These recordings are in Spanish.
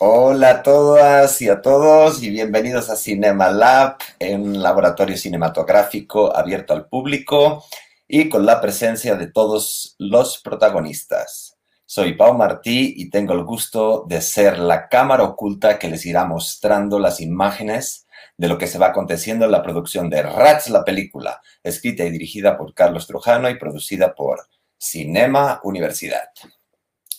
Hola a todas y a todos y bienvenidos a Cinema Lab, un laboratorio cinematográfico abierto al público y con la presencia de todos los protagonistas. Soy Pau Martí y tengo el gusto de ser la cámara oculta que les irá mostrando las imágenes de lo que se va aconteciendo en la producción de Rats, la película, escrita y dirigida por Carlos Trujano y producida por Cinema Universidad.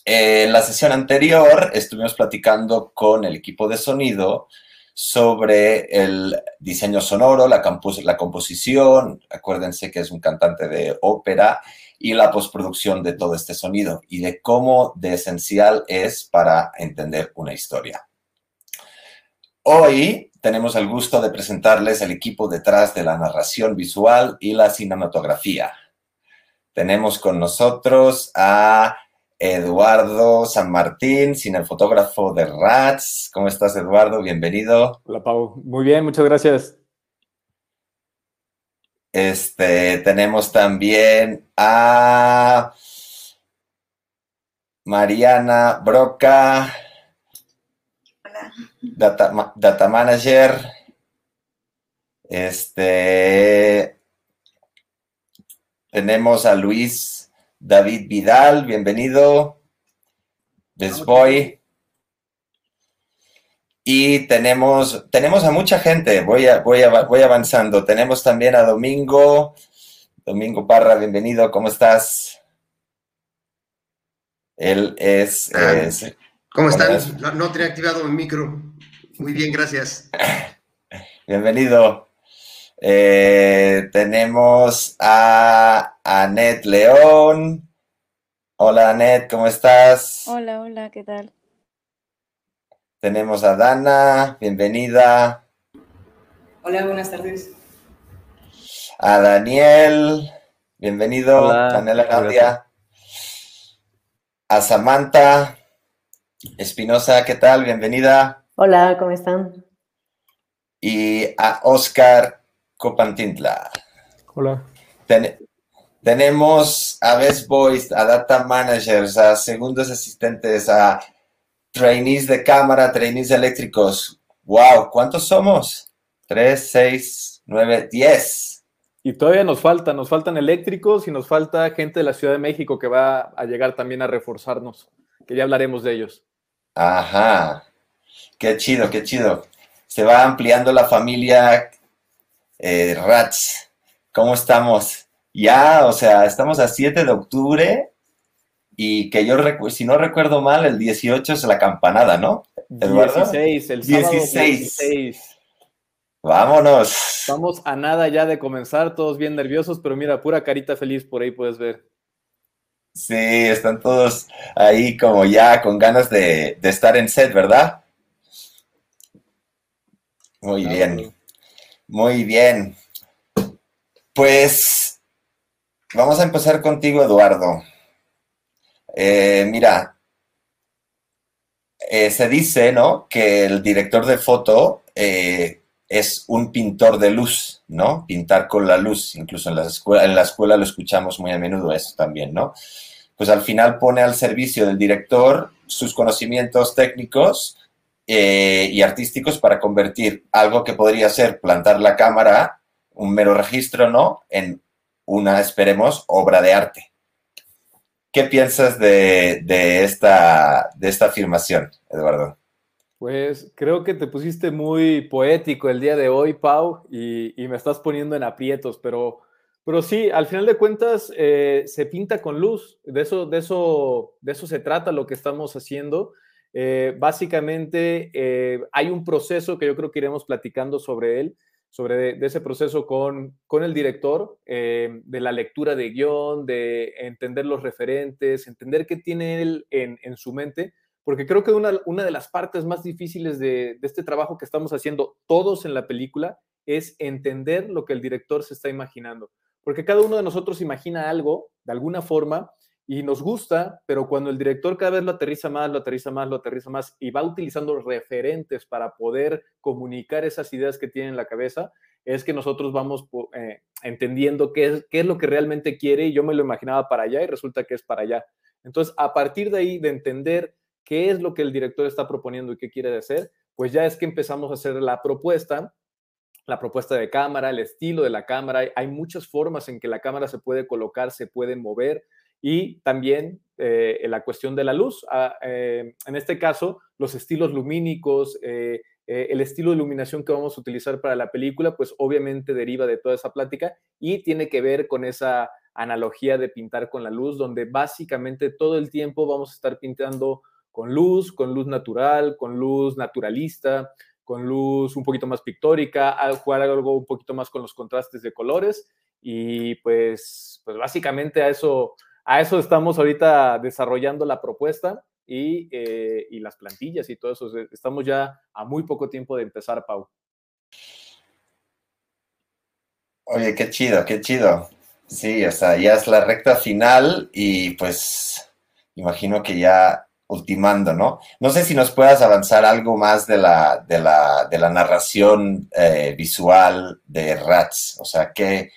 En la sesión anterior estuvimos platicando con el equipo de sonido sobre el diseño sonoro, la, la composición, acuérdense que es un cantante de ópera, y la postproducción de todo este sonido y de cómo de esencial es para entender una historia. Hoy tenemos el gusto de presentarles el equipo detrás de la narración visual y la cinematografía. Tenemos con nosotros a Eduardo San Martín, cinefotógrafo de Rats. ¿Cómo estás, Eduardo? Bienvenido. Hola, Pau. Muy bien, muchas gracias. Este, tenemos también a Mariana Broca, Hola. data, data manager. Este, tenemos a Luis David Vidal, bienvenido. Desboy. Y tenemos, tenemos a mucha gente, voy, a, voy, a, voy avanzando. Tenemos también a Domingo. Domingo Parra, bienvenido, ¿cómo estás? Él es... Ah, es ¿Cómo están? No, no tenía activado mi micro. Muy bien, gracias. Bienvenido. Eh, tenemos a Anet León. Hola Anet, ¿cómo estás? Hola, hola, ¿qué tal? Tenemos a Dana, bienvenida. Hola, buenas tardes. A Daniel, bienvenido. Hola, Daniela. Gaudia. A Samantha Espinosa, ¿qué tal? Bienvenida. Hola, ¿cómo están? Y a Oscar Copantintla. Hola. Ten- tenemos a Best Boys, a Data Managers, a segundos asistentes, a trainees de cámara, trainees eléctricos. ¡Wow! ¿Cuántos somos? Tres, seis, nueve, diez. Y todavía nos falta, nos faltan eléctricos y nos falta gente de la Ciudad de México que va a llegar también a reforzarnos, que ya hablaremos de ellos. Ajá. Qué chido, qué chido. Se va ampliando la familia eh, Rats. ¿Cómo estamos? Ya, o sea, estamos a 7 de octubre y que yo, si no recuerdo mal, el 18 es la campanada, ¿no? ¿Eduardo? 16, el sábado 16. 16. Vámonos. Estamos a nada ya de comenzar, todos bien nerviosos, pero mira, pura carita feliz por ahí puedes ver. Sí, están todos ahí como ya con ganas de, de estar en set, ¿verdad? Muy bien, muy bien. Pues vamos a empezar contigo, Eduardo. Eh, mira, eh, se dice, ¿no? Que el director de foto eh, es un pintor de luz, ¿no? Pintar con la luz. Incluso en la escuela, en la escuela lo escuchamos muy a menudo eso también, ¿no? Pues al final pone al servicio del director sus conocimientos técnicos eh, y artísticos para convertir algo que podría ser plantar la cámara, un mero registro, ¿no? En una, esperemos, obra de arte. ¿Qué piensas de, de esta, de esta afirmación, Eduardo? Pues creo que te pusiste muy poético el día de hoy, Pau, y, y me estás poniendo en aprietos, pero, pero sí, al final de cuentas eh, se pinta con luz, de eso, de, eso, de eso se trata lo que estamos haciendo. Eh, básicamente eh, hay un proceso que yo creo que iremos platicando sobre él, sobre ese proceso con, con el director, eh, de la lectura de guion, de entender los referentes, entender qué tiene él en, en su mente, porque creo que una, una de las partes más difíciles de, de, este trabajo que estamos haciendo todos en la película es entender lo que el director se está imaginando, porque cada uno de nosotros imagina algo de alguna forma y nos gusta, pero cuando el director cada vez lo aterriza más, lo aterriza más, lo aterriza más y va utilizando referentes para poder comunicar esas ideas que tiene en la cabeza, es que nosotros vamos eh, entendiendo qué es, qué es lo que realmente quiere y yo me lo imaginaba para allá y resulta que es para allá. Entonces, a partir de ahí, de entender qué es lo que el director está proponiendo y qué quiere hacer, pues ya es que empezamos a hacer la propuesta, la propuesta de cámara, el estilo de la cámara. Hay muchas formas en que la cámara se puede colocar, se puede mover y también eh, la cuestión de la luz. Ah, eh, en este caso, los estilos lumínicos, eh, el estilo de iluminación que vamos a utilizar para la película, pues obviamente deriva de toda esa plática y tiene que ver con esa analogía de pintar con la luz, donde básicamente todo el tiempo vamos a estar pintando con luz, con luz natural, con luz naturalista, con luz un poquito más pictórica, al jugar algo un poquito más con los contrastes de colores y pues, pues básicamente a eso, a eso estamos ahorita desarrollando la propuesta y, eh, las plantillas y todo eso. Estamos ya a muy poco tiempo de empezar, Pau. Oye, qué chido, qué chido. Sí, o sea, ya es la recta final y pues imagino que ya ultimando, ¿no? No sé si nos puedas avanzar algo más de la, narración eh, visual de Rats, o sea, que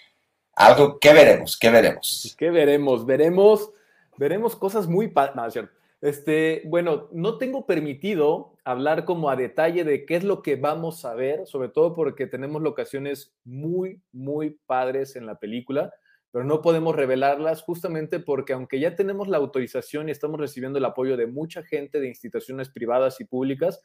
algo, ¿qué veremos? ¿Qué veremos? ¿Qué veremos? Veremos, veremos cosas muy... Este, bueno, no tengo permitido hablar como a detalle de qué es lo que vamos a ver, sobre todo porque tenemos locaciones muy, muy padres en la película pero no podemos revelarlas justamente porque aunque ya tenemos la autorización y estamos recibiendo el apoyo de mucha gente de instituciones privadas y públicas,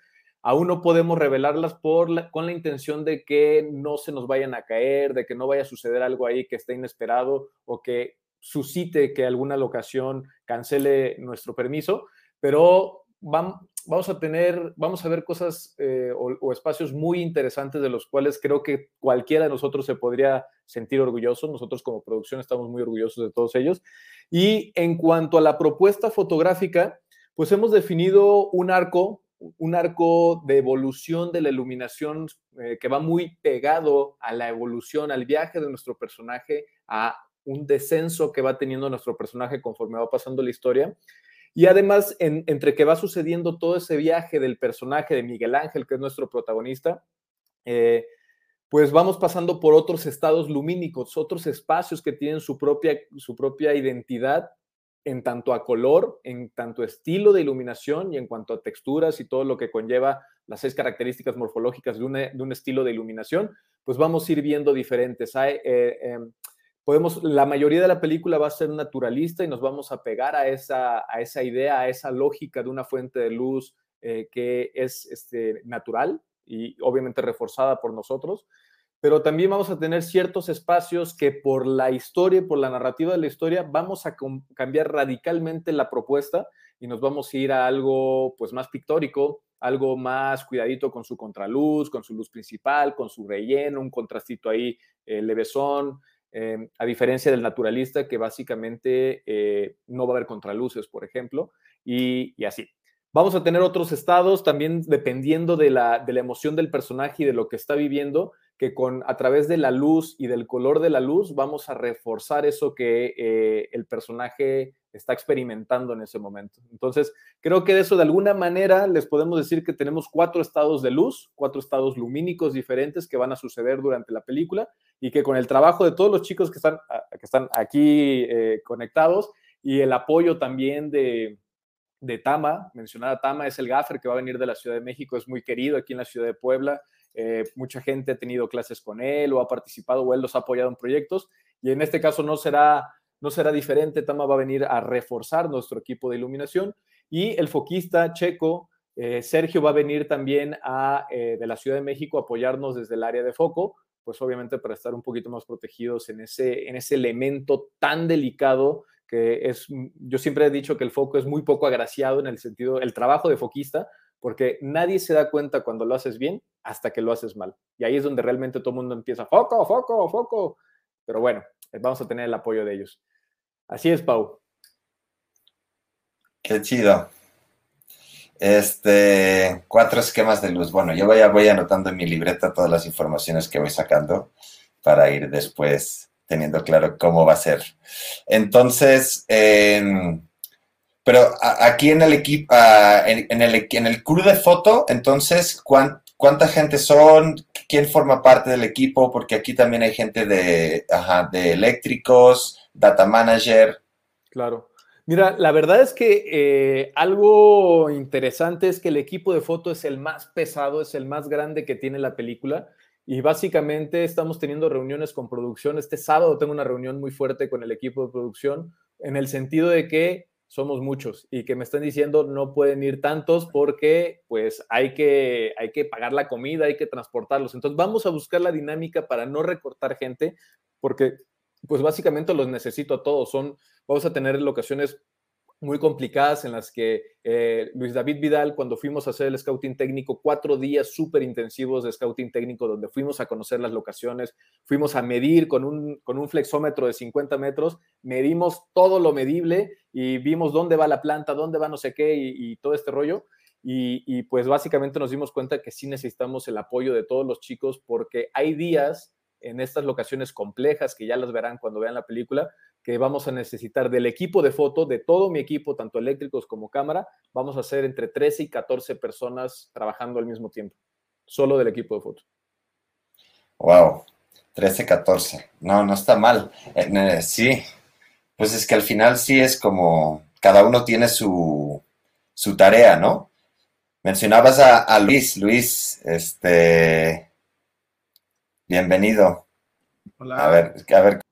aún no podemos revelarlas por con la intención de que no se nos vayan a caer, de que no vaya a suceder algo ahí que esté inesperado o que suscite que alguna locación cancele nuestro permiso, pero vamos a tener, vamos a ver cosas eh, o, espacios muy interesantes de los cuales creo que cualquiera de nosotros se podría sentir orgulloso. Nosotros como producción estamos muy orgullosos de todos ellos. Y en cuanto a la propuesta fotográfica, pues hemos definido un arco, un arco de evolución de la iluminación eh, que va muy pegado a la evolución, al viaje de nuestro personaje, a un descenso que va teniendo nuestro personaje conforme va pasando la historia. Y además, entre que va sucediendo todo ese viaje del personaje de Miguel Ángel, que es nuestro protagonista, eh, pues vamos pasando por otros estados lumínicos, otros espacios que tienen su propia, su propia identidad en tanto a color, en tanto estilo de iluminación y en cuanto a texturas y todo lo que conlleva las seis características morfológicas de, un estilo de iluminación, pues vamos a ir viendo diferentes. Hay, eh, em, podemos, la mayoría de la película va a ser naturalista y nos vamos a pegar a esa, a esa idea, a esa lógica de una fuente de luz eh, que es este, natural y obviamente reforzada por nosotros, pero también vamos a tener ciertos espacios que por la historia, por la narrativa de la historia, vamos a cambiar radicalmente la propuesta y nos vamos a ir a algo pues más pictórico, algo más cuidadito con su contraluz, con su luz principal, con su relleno, un contrastito ahí eh, levesón, Em, a diferencia del naturalista que básicamente eh, no va a haber contraluces, por ejemplo, y, así. Vamos a tener otros estados también dependiendo de la, de la, emoción del personaje y de lo que está viviendo, que con a través de la luz y del color de la luz vamos a reforzar eso que eh, el personaje está experimentando en ese momento. Entonces, creo que de eso de alguna manera les podemos decir que tenemos cuatro estados de luz, cuatro estados lumínicos diferentes que van a suceder durante la película y que con el trabajo de todos los chicos que están, que están aquí eh, conectados y el apoyo también de, de Tama, mencionada Tama, es el gaffer que va a venir de la Ciudad de México, es muy querido aquí en la Ciudad de Puebla. Eh, mucha gente ha tenido clases con él o ha participado o él los ha apoyado en proyectos y en este caso no será no será diferente. Tama va a venir a reforzar nuestro equipo de iluminación y el foquista checo, eh, Sergio, va a venir también a, eh, de la Ciudad de México a apoyarnos desde el área de foco, pues obviamente para estar un poquito más protegidos en ese, en ese elemento tan delicado que es, yo siempre he dicho que el foco es muy poco agraciado en el sentido, el trabajo de foquista, porque nadie se da cuenta cuando lo haces bien hasta que lo haces mal. Y ahí es donde realmente todo el mundo empieza, foco, foco, foco. Pero bueno, vamos a tener el apoyo de ellos. Así es, Pau. Qué chido. Este, cuatro esquemas de luz. Bueno, yo voy, voy anotando en mi libreta todas las informaciones que voy sacando para ir después teniendo claro cómo va a ser. Entonces, pero aquí en el equipo, en, el, en el crew de foto, entonces, ¿cuánta gente son? ¿Quién forma parte del equipo? Porque aquí también hay gente de, de eléctricos, data manager. Claro. Mira, la verdad es que eh, algo interesante es que el equipo de foto es el más pesado, es el más grande que tiene la película. Y básicamente estamos teniendo reuniones con producción. Este sábado tengo una reunión muy fuerte con el equipo de producción en el sentido de que somos muchos y que me están diciendo no pueden ir tantos porque pues hay que, hay que pagar la comida, hay que transportarlos. Entonces vamos a buscar la dinámica para no recortar gente porque pues básicamente los necesito a todos. Son, vamos a tener locaciones muy complicadas en las que eh, Luis David Vidal, cuando fuimos a hacer el scouting técnico, cuatro días súper intensivos de scouting técnico, donde fuimos a conocer las locaciones, fuimos a medir con un, con un flexómetro de 50 metros, medimos todo lo medible y vimos dónde va la planta, dónde va no sé qué y, todo este rollo. Y, y pues básicamente nos dimos cuenta que sí necesitamos el apoyo de todos los chicos porque hay días en estas locaciones complejas que ya las verán cuando vean la película, que vamos a necesitar del equipo de foto, de todo mi equipo, tanto eléctricos como cámara, vamos a ser entre 13 y 14 personas trabajando al mismo tiempo, solo del equipo de foto. Wow, 13, 14. No, no está mal. Eh, eh, sí, pues es que al final sí es como, cada uno tiene su, su tarea, ¿no? Mencionabas a, a Luis, Luis, este, bienvenido. Hola. A ver, a ver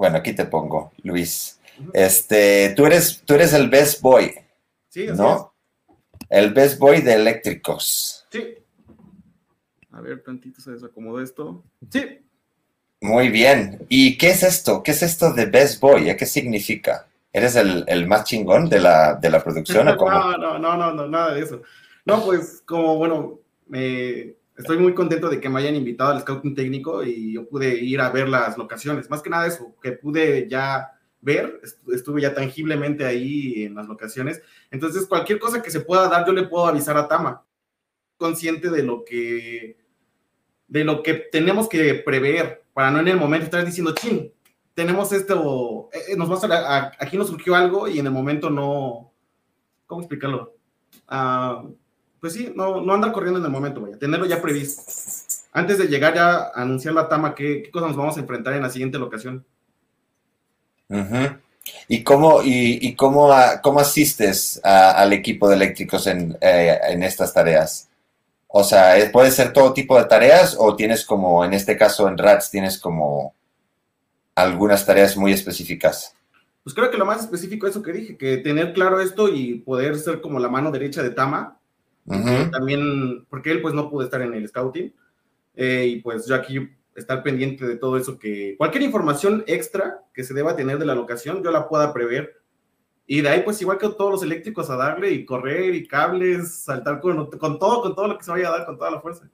Bueno, aquí te pongo, Luis. Este, tú eres, tú eres el best boy. Sí, así ¿no? El best boy de eléctricos. Sí. A ver, tantito se desacomodó esto. Sí. Muy bien. ¿Y qué es esto? ¿Qué es esto de best boy? ¿Qué significa? ¿Eres el, el más chingón de la, de la producción o cómo? No, no, no, no, no, nada de eso. No, pues como, bueno, me, estoy muy contento de que me hayan invitado al scouting técnico y yo pude ir a ver las locaciones. Más que nada eso, que pude ya ver, estuve ya tangiblemente ahí en las locaciones. Entonces, cualquier cosa que se pueda dar, yo le puedo avisar a Tama, consciente de lo que de lo que tenemos que prever para no en el momento estar diciendo, chin, tenemos esto, eh, nos va a, aquí nos surgió algo y en el momento no, ¿cómo explicarlo? Ah, pues sí, no, no andar corriendo en el momento, vaya, tenerlo ya previsto. Antes de llegar ya a anunciar la Tama, ¿qué, qué cosas nos vamos a enfrentar en la siguiente locación? ¿Y cómo, y, cómo, cómo asistes al equipo de eléctricos en, eh, en, estas tareas? O sea, ¿puede ser todo tipo de tareas o tienes como, en este caso en RATS, tienes como algunas tareas muy específicas? Pues creo que lo más específico es eso que dije, que tener claro esto y poder ser como la mano derecha de Tama también, porque él pues no pudo estar en el scouting, eh, y pues yo aquí estar pendiente de todo eso, que cualquier información extra que se deba tener de la locación, yo la pueda prever. Y de ahí, pues igual que todos los eléctricos, a darle y correr y cables, saltar con, con todo, con todo lo que se vaya a dar, con toda la fuerza.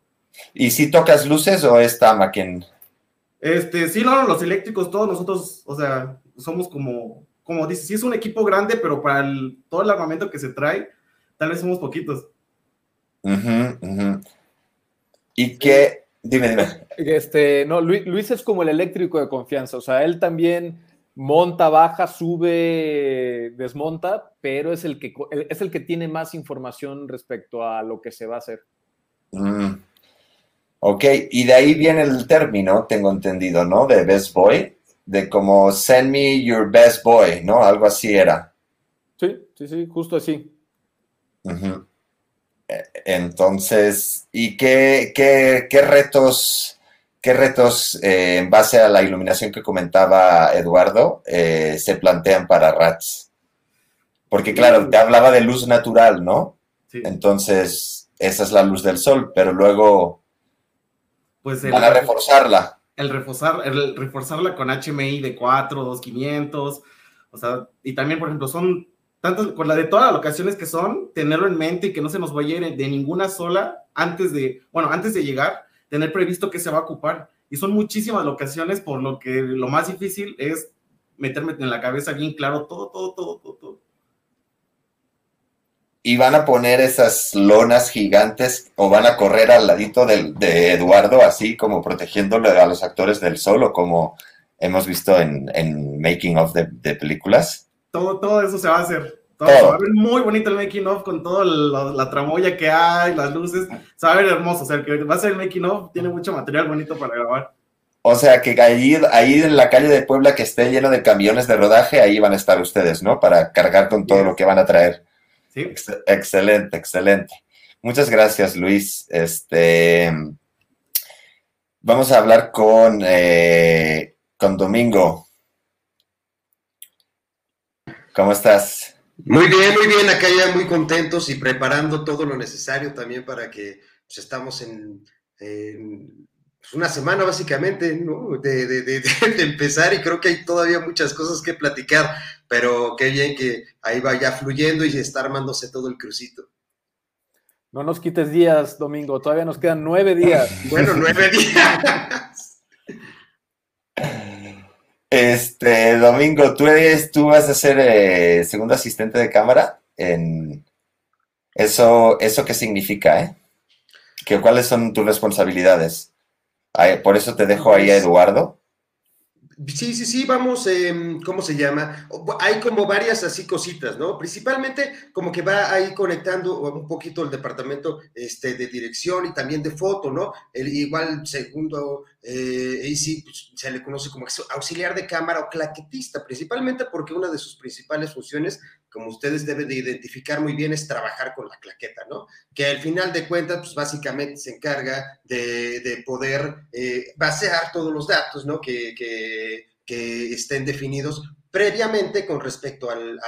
¿Y si tocas luces o está Tama Este, sí, no, los eléctricos, todos nosotros, o sea, somos como, como dice, sí es un equipo grande, pero para todo el armamento que se trae, tal vez somos poquitos. Y que, dime, dime. Este, no, Luis, es como el eléctrico de confianza, o sea, él también monta, baja, sube, desmonta, pero es el que, es el que tiene más información respecto a lo que se va a hacer. Mm. Ok, y de ahí viene el término, tengo entendido, ¿no? De best boy, de como send me your best boy, ¿no? Algo así era. Sí, sí, sí, justo así. Entonces, ¿y qué, qué, retos, qué retos eh, en base a la iluminación que comentaba Eduardo eh, se plantean para RATS? Porque claro, te hablaba de luz natural, ¿no? Entonces, esa es la luz del sol, pero luego pues van a reforzarla. El, reforzar, el reforzarla con HMI de 4, 2500, o sea, y también, por ejemplo, son tanto con la de todas las locaciones que son, tenerlo en mente y que no se nos vaya de ninguna sola antes de, bueno, antes de llegar, tener previsto que se va a ocupar. Y son muchísimas locaciones, por lo que lo más difícil es meterme en la cabeza bien claro todo, todo, todo, todo, todo. Y van a poner esas lonas gigantes o van a correr al ladito de Eduardo, así como protegiéndole a los actores del sol, o como hemos visto en, making of de, de películas todo, todo eso se va a hacer. Todo, Va a ver muy bonito el making of con toda la, tramoya que hay, las luces. Se va a ver hermoso. O sea, el que va a ser el making of tiene mucho material bonito para grabar. O sea que ahí, ahí en la calle de Puebla que esté lleno de camiones de rodaje, ahí van a estar ustedes, ¿no? Para cargar con todo lo que van a traer. Sí. Ex excelente, excelente. Muchas gracias, Luis. Este, vamos a hablar con, eh, con Domingo. ¿Cómo estás? Muy bien, muy bien. Acá ya muy contentos y preparando todo lo necesario también para que pues, estamos en, en pues, una semana básicamente, ¿no? De, de, de, de, empezar y creo que hay todavía muchas cosas que platicar, pero qué bien que ahí vaya fluyendo y está armándose todo el crucito. No nos quites días, Domingo, todavía nos quedan nueve días. Bueno, nueve días. Este, Domingo, tú eres, tú vas a ser eh, segundo asistente de cámara en eso, eso qué significa, ¿eh? ¿Qué, ¿Cuáles son tus responsabilidades? Por eso te dejo ahí a Eduardo. Sí, sí, sí, vamos, eh, ¿cómo se llama? Hay como varias así cositas, ¿no? Principalmente como que va ahí conectando un poquito el departamento este, de dirección y también de foto, ¿no? El, igual segundo, eh, AC, pues, se le conoce como auxiliar de cámara o claquetista, principalmente porque una de sus principales funciones como ustedes deben de identificar muy bien, es trabajar con la claqueta, ¿no? Que al final de cuentas, pues básicamente se encarga de, de poder eh, basear todos los datos, ¿no? Que, estén definidos previamente con respecto al,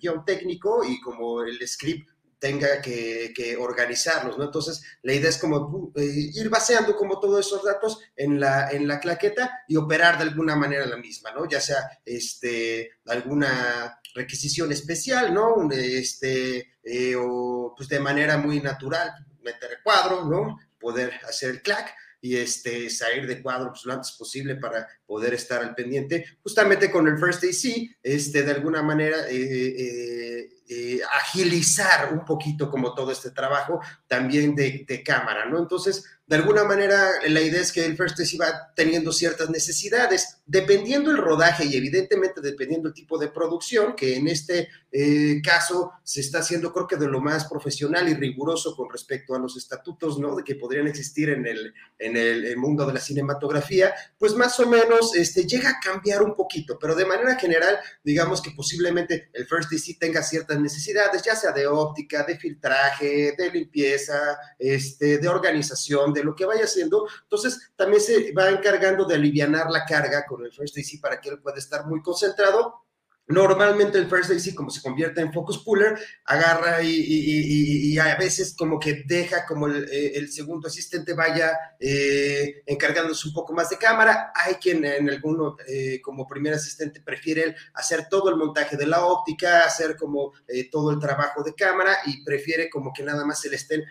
guion técnico y como el script tenga que, que, organizarlos, ¿no? Entonces, la idea es como eh, ir baseando como todos esos datos en la, en la claqueta y operar de alguna manera la misma, ¿no? Ya sea este, alguna requisición especial, ¿no? Este, eh, o pues de manera muy natural, meter el cuadro, ¿no? Poder hacer el clack y este, salir de cuadro pues, lo antes posible para poder estar al pendiente, justamente con el First AC, este, de alguna manera eh, eh, agilizar un poquito como todo este trabajo también de, cámara, ¿no? Entonces, de alguna manera, la idea es que el First AC va teniendo ciertas necesidades, dependiendo el rodaje y evidentemente dependiendo el tipo de producción, que en este eh, caso se está haciendo creo que de lo más profesional y riguroso con respecto a los estatutos, ¿no? De que podrían existir en el, en el, mundo de la cinematografía, pues más o menos este, llega a cambiar un poquito, pero de manera general, digamos que posiblemente el First DC tenga ciertas necesidades, ya sea de óptica, de filtraje, de limpieza, este, de organización, de lo que vaya haciendo. Entonces, también se va encargando de aliviar la carga con el First DC para que él pueda estar muy concentrado Normalmente el First AC, como se convierte en focus puller, agarra y, y, y, y a veces como que deja como el, el segundo asistente vaya eh, encargándose un poco más de cámara. Hay quien en alguno, eh, como primer asistente, prefiere hacer todo el montaje de la óptica, hacer como eh, todo el trabajo de cámara y prefiere como que nada más se le estén,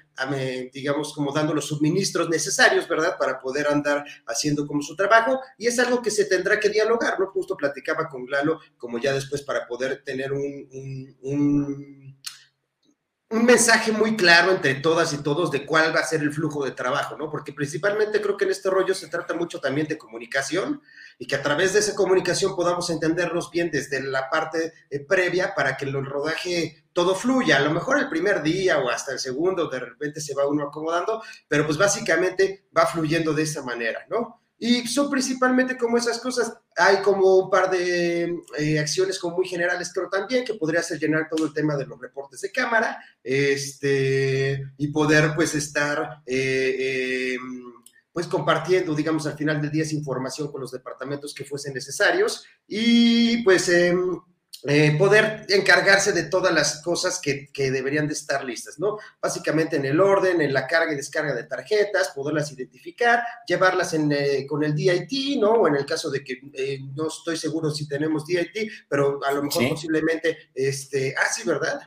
digamos, como dando los suministros necesarios, ¿verdad? Para poder andar haciendo como su trabajo. Y es algo que se tendrá que dialogar, ¿no? Justo platicaba con Lalo, como ya después pues para poder tener un, un, mensaje muy claro entre todas y todos de cuál va a ser el flujo de trabajo, ¿no? Porque principalmente creo que en este rollo se trata mucho también de comunicación y que a través de esa comunicación podamos entendernos bien desde la parte eh, previa para que el rodaje todo fluya. A lo mejor el primer día o hasta el segundo de repente se va uno acomodando, pero pues básicamente va fluyendo de esa manera, ¿no? Y son principalmente como esas cosas. Hay como un par de eh, acciones como muy generales, pero también que podría ser llenar todo el tema de los reportes de cámara este, y poder pues estar eh, eh, pues compartiendo, digamos, al final del día esa información con los departamentos que fuesen necesarios y pues em, eh, poder encargarse de todas las cosas que, que, deberían de estar listas, ¿no? Básicamente en el orden, en la carga y descarga de tarjetas, poderlas identificar, llevarlas en, eh, con el DIT, ¿no? O en el caso de que eh, no estoy seguro si tenemos DIT, pero a lo mejor ¿Sí? posiblemente, este, ah, sí, ¿verdad?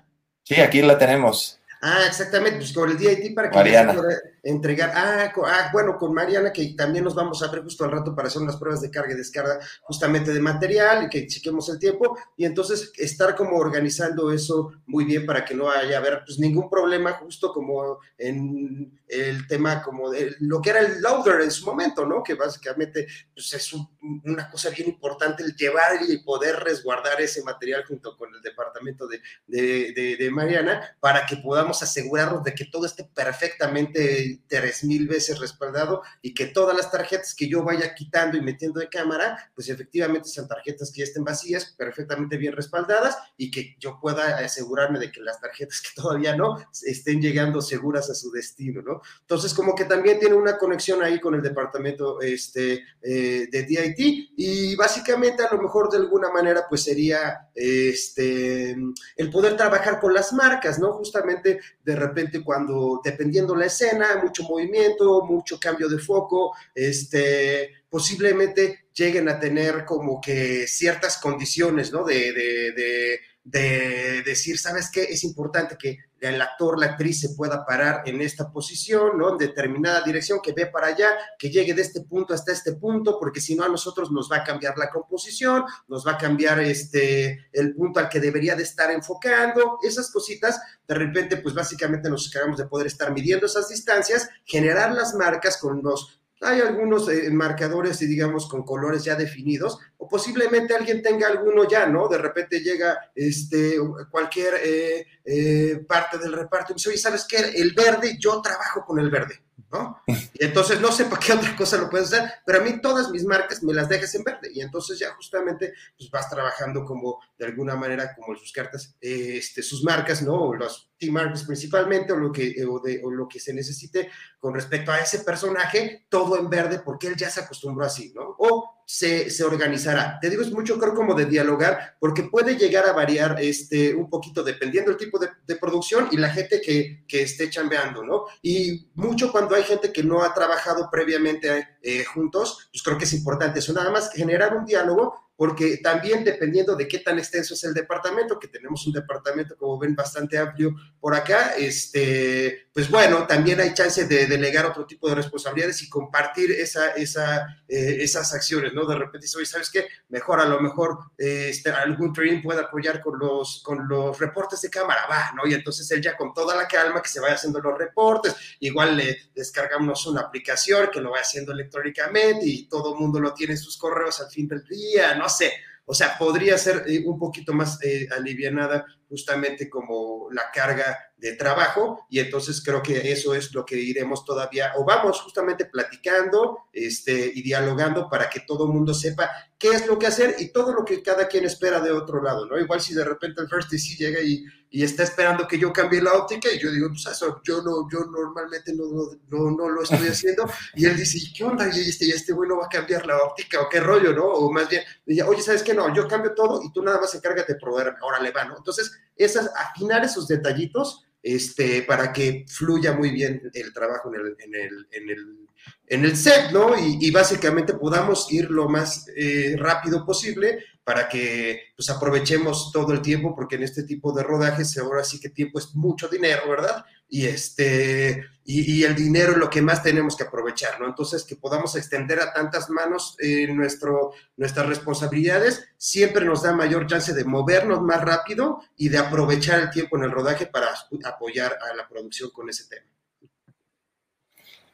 Sí, aquí la tenemos. Ah, exactamente, pues con el DIT para que Mariana. Entregar. Ah, ah, bueno, con Mariana, que también nos vamos a ver justo al rato para hacer unas pruebas de carga y descarga justamente de material y que chequemos el tiempo y entonces estar como organizando eso muy bien para que no haya haber pues ningún problema, justo como en el tema como de lo que era el loader en su momento, ¿no? Que básicamente pues es un, una cosa bien importante el llevar y poder resguardar ese material junto con el el departamento de, de, de, Mariana para que podamos asegurarnos de que todo esté perfectamente tres mil veces respaldado y que todas las tarjetas que yo vaya quitando y metiendo de cámara, pues efectivamente sean tarjetas que ya estén vacías, perfectamente bien respaldadas y que yo pueda asegurarme de que las tarjetas que todavía no estén llegando seguras a su destino, ¿no? Entonces, como que también tiene una conexión ahí con el departamento este, eh, de DIT y básicamente a lo mejor de alguna manera pues sería este, el poder trabajar con las marcas, ¿no? Justamente de repente cuando, dependiendo la escena, mucho movimiento, mucho cambio de foco, este, posiblemente lleguen a tener como que ciertas condiciones, ¿no? De, de, de, decir, ¿sabes qué? Es importante que el actor, la actriz se pueda parar en esta posición, ¿no? En determinada dirección, que ve para allá, que llegue de este punto hasta este punto, porque si no a nosotros nos va a cambiar la composición, nos va a cambiar este, el punto al que debería de estar enfocando, esas cositas, de repente, pues básicamente nos encargamos de poder estar midiendo esas distancias, generar las marcas con los hay algunos eh, marcadores, digamos, con colores ya definidos, o posiblemente alguien tenga alguno ya, ¿no? De repente llega este, cualquier eh, eh, parte del reparto y dice, oye, ¿sabes qué? El verde, yo trabajo con el verde. ¿No? Y entonces no sé para qué otra cosa lo puedes hacer, pero a mí todas mis marcas me las dejas en verde y entonces ya justamente pues vas trabajando como de alguna manera como sus cartas, este, sus marcas, ¿no? O los T-marks principalmente o lo, que, o, de, o lo que se necesite con respecto a ese personaje, todo en verde porque él ya se acostumbró así, ¿no? O se, se, organizará. Te digo, es mucho creo como de dialogar, porque puede llegar a variar este, un poquito dependiendo del tipo de, de producción y la gente que, que, esté chambeando, ¿no? Y mucho cuando hay gente que no ha trabajado previamente eh, juntos, pues creo que es importante eso, nada más generar un diálogo porque también dependiendo de qué tan extenso es el departamento, que tenemos un departamento, como ven, bastante amplio por acá, este, pues bueno, también hay chance de delegar otro tipo de responsabilidades y compartir esa, esa, eh, esas acciones, ¿no? De repente dice, oye, ¿sabes qué? Mejor a lo mejor este, algún train puede apoyar con los, con los reportes de cámara, va, ¿no? Y entonces él ya con toda la calma que se vaya haciendo los reportes, igual le descargamos una aplicación que lo vaya haciendo electrónicamente y todo el mundo lo tiene en sus correos al fin del día, ¿no? Sé, o sea, podría ser eh, un poquito más eh, alivianada justamente como la carga de trabajo y entonces creo que eso es lo que iremos todavía o vamos justamente platicando este, y dialogando para que todo el mundo sepa qué es lo que hacer y todo lo que cada quien espera de otro lado, ¿no? Igual si de repente el First DC llega y, y está esperando que yo cambie la óptica y yo digo, pues eso, yo, no, yo normalmente no, no, no lo estoy haciendo y él dice, ¿qué onda? Y este, este güey no va a cambiar la óptica o qué rollo, ¿no? O más bien, oye, ¿sabes qué? No, yo cambio todo y tú nada más encárgate de proveerme, órale, va, ¿no? Entonces, esas, afinar esos detallitos este, para que fluya muy bien el trabajo en el, en el, en el, en el set, ¿no? Y, básicamente podamos ir lo más eh, rápido posible para que pues aprovechemos todo el tiempo, porque en este tipo de rodajes ahora sí que tiempo es mucho dinero, ¿verdad? Y, este, y, el dinero es lo que más tenemos que aprovechar, ¿no? Entonces, que podamos extender a tantas manos eh, nuestro, nuestras responsabilidades, siempre nos da mayor chance de movernos más rápido y de aprovechar el tiempo en el rodaje para apoyar a la producción con ese tema.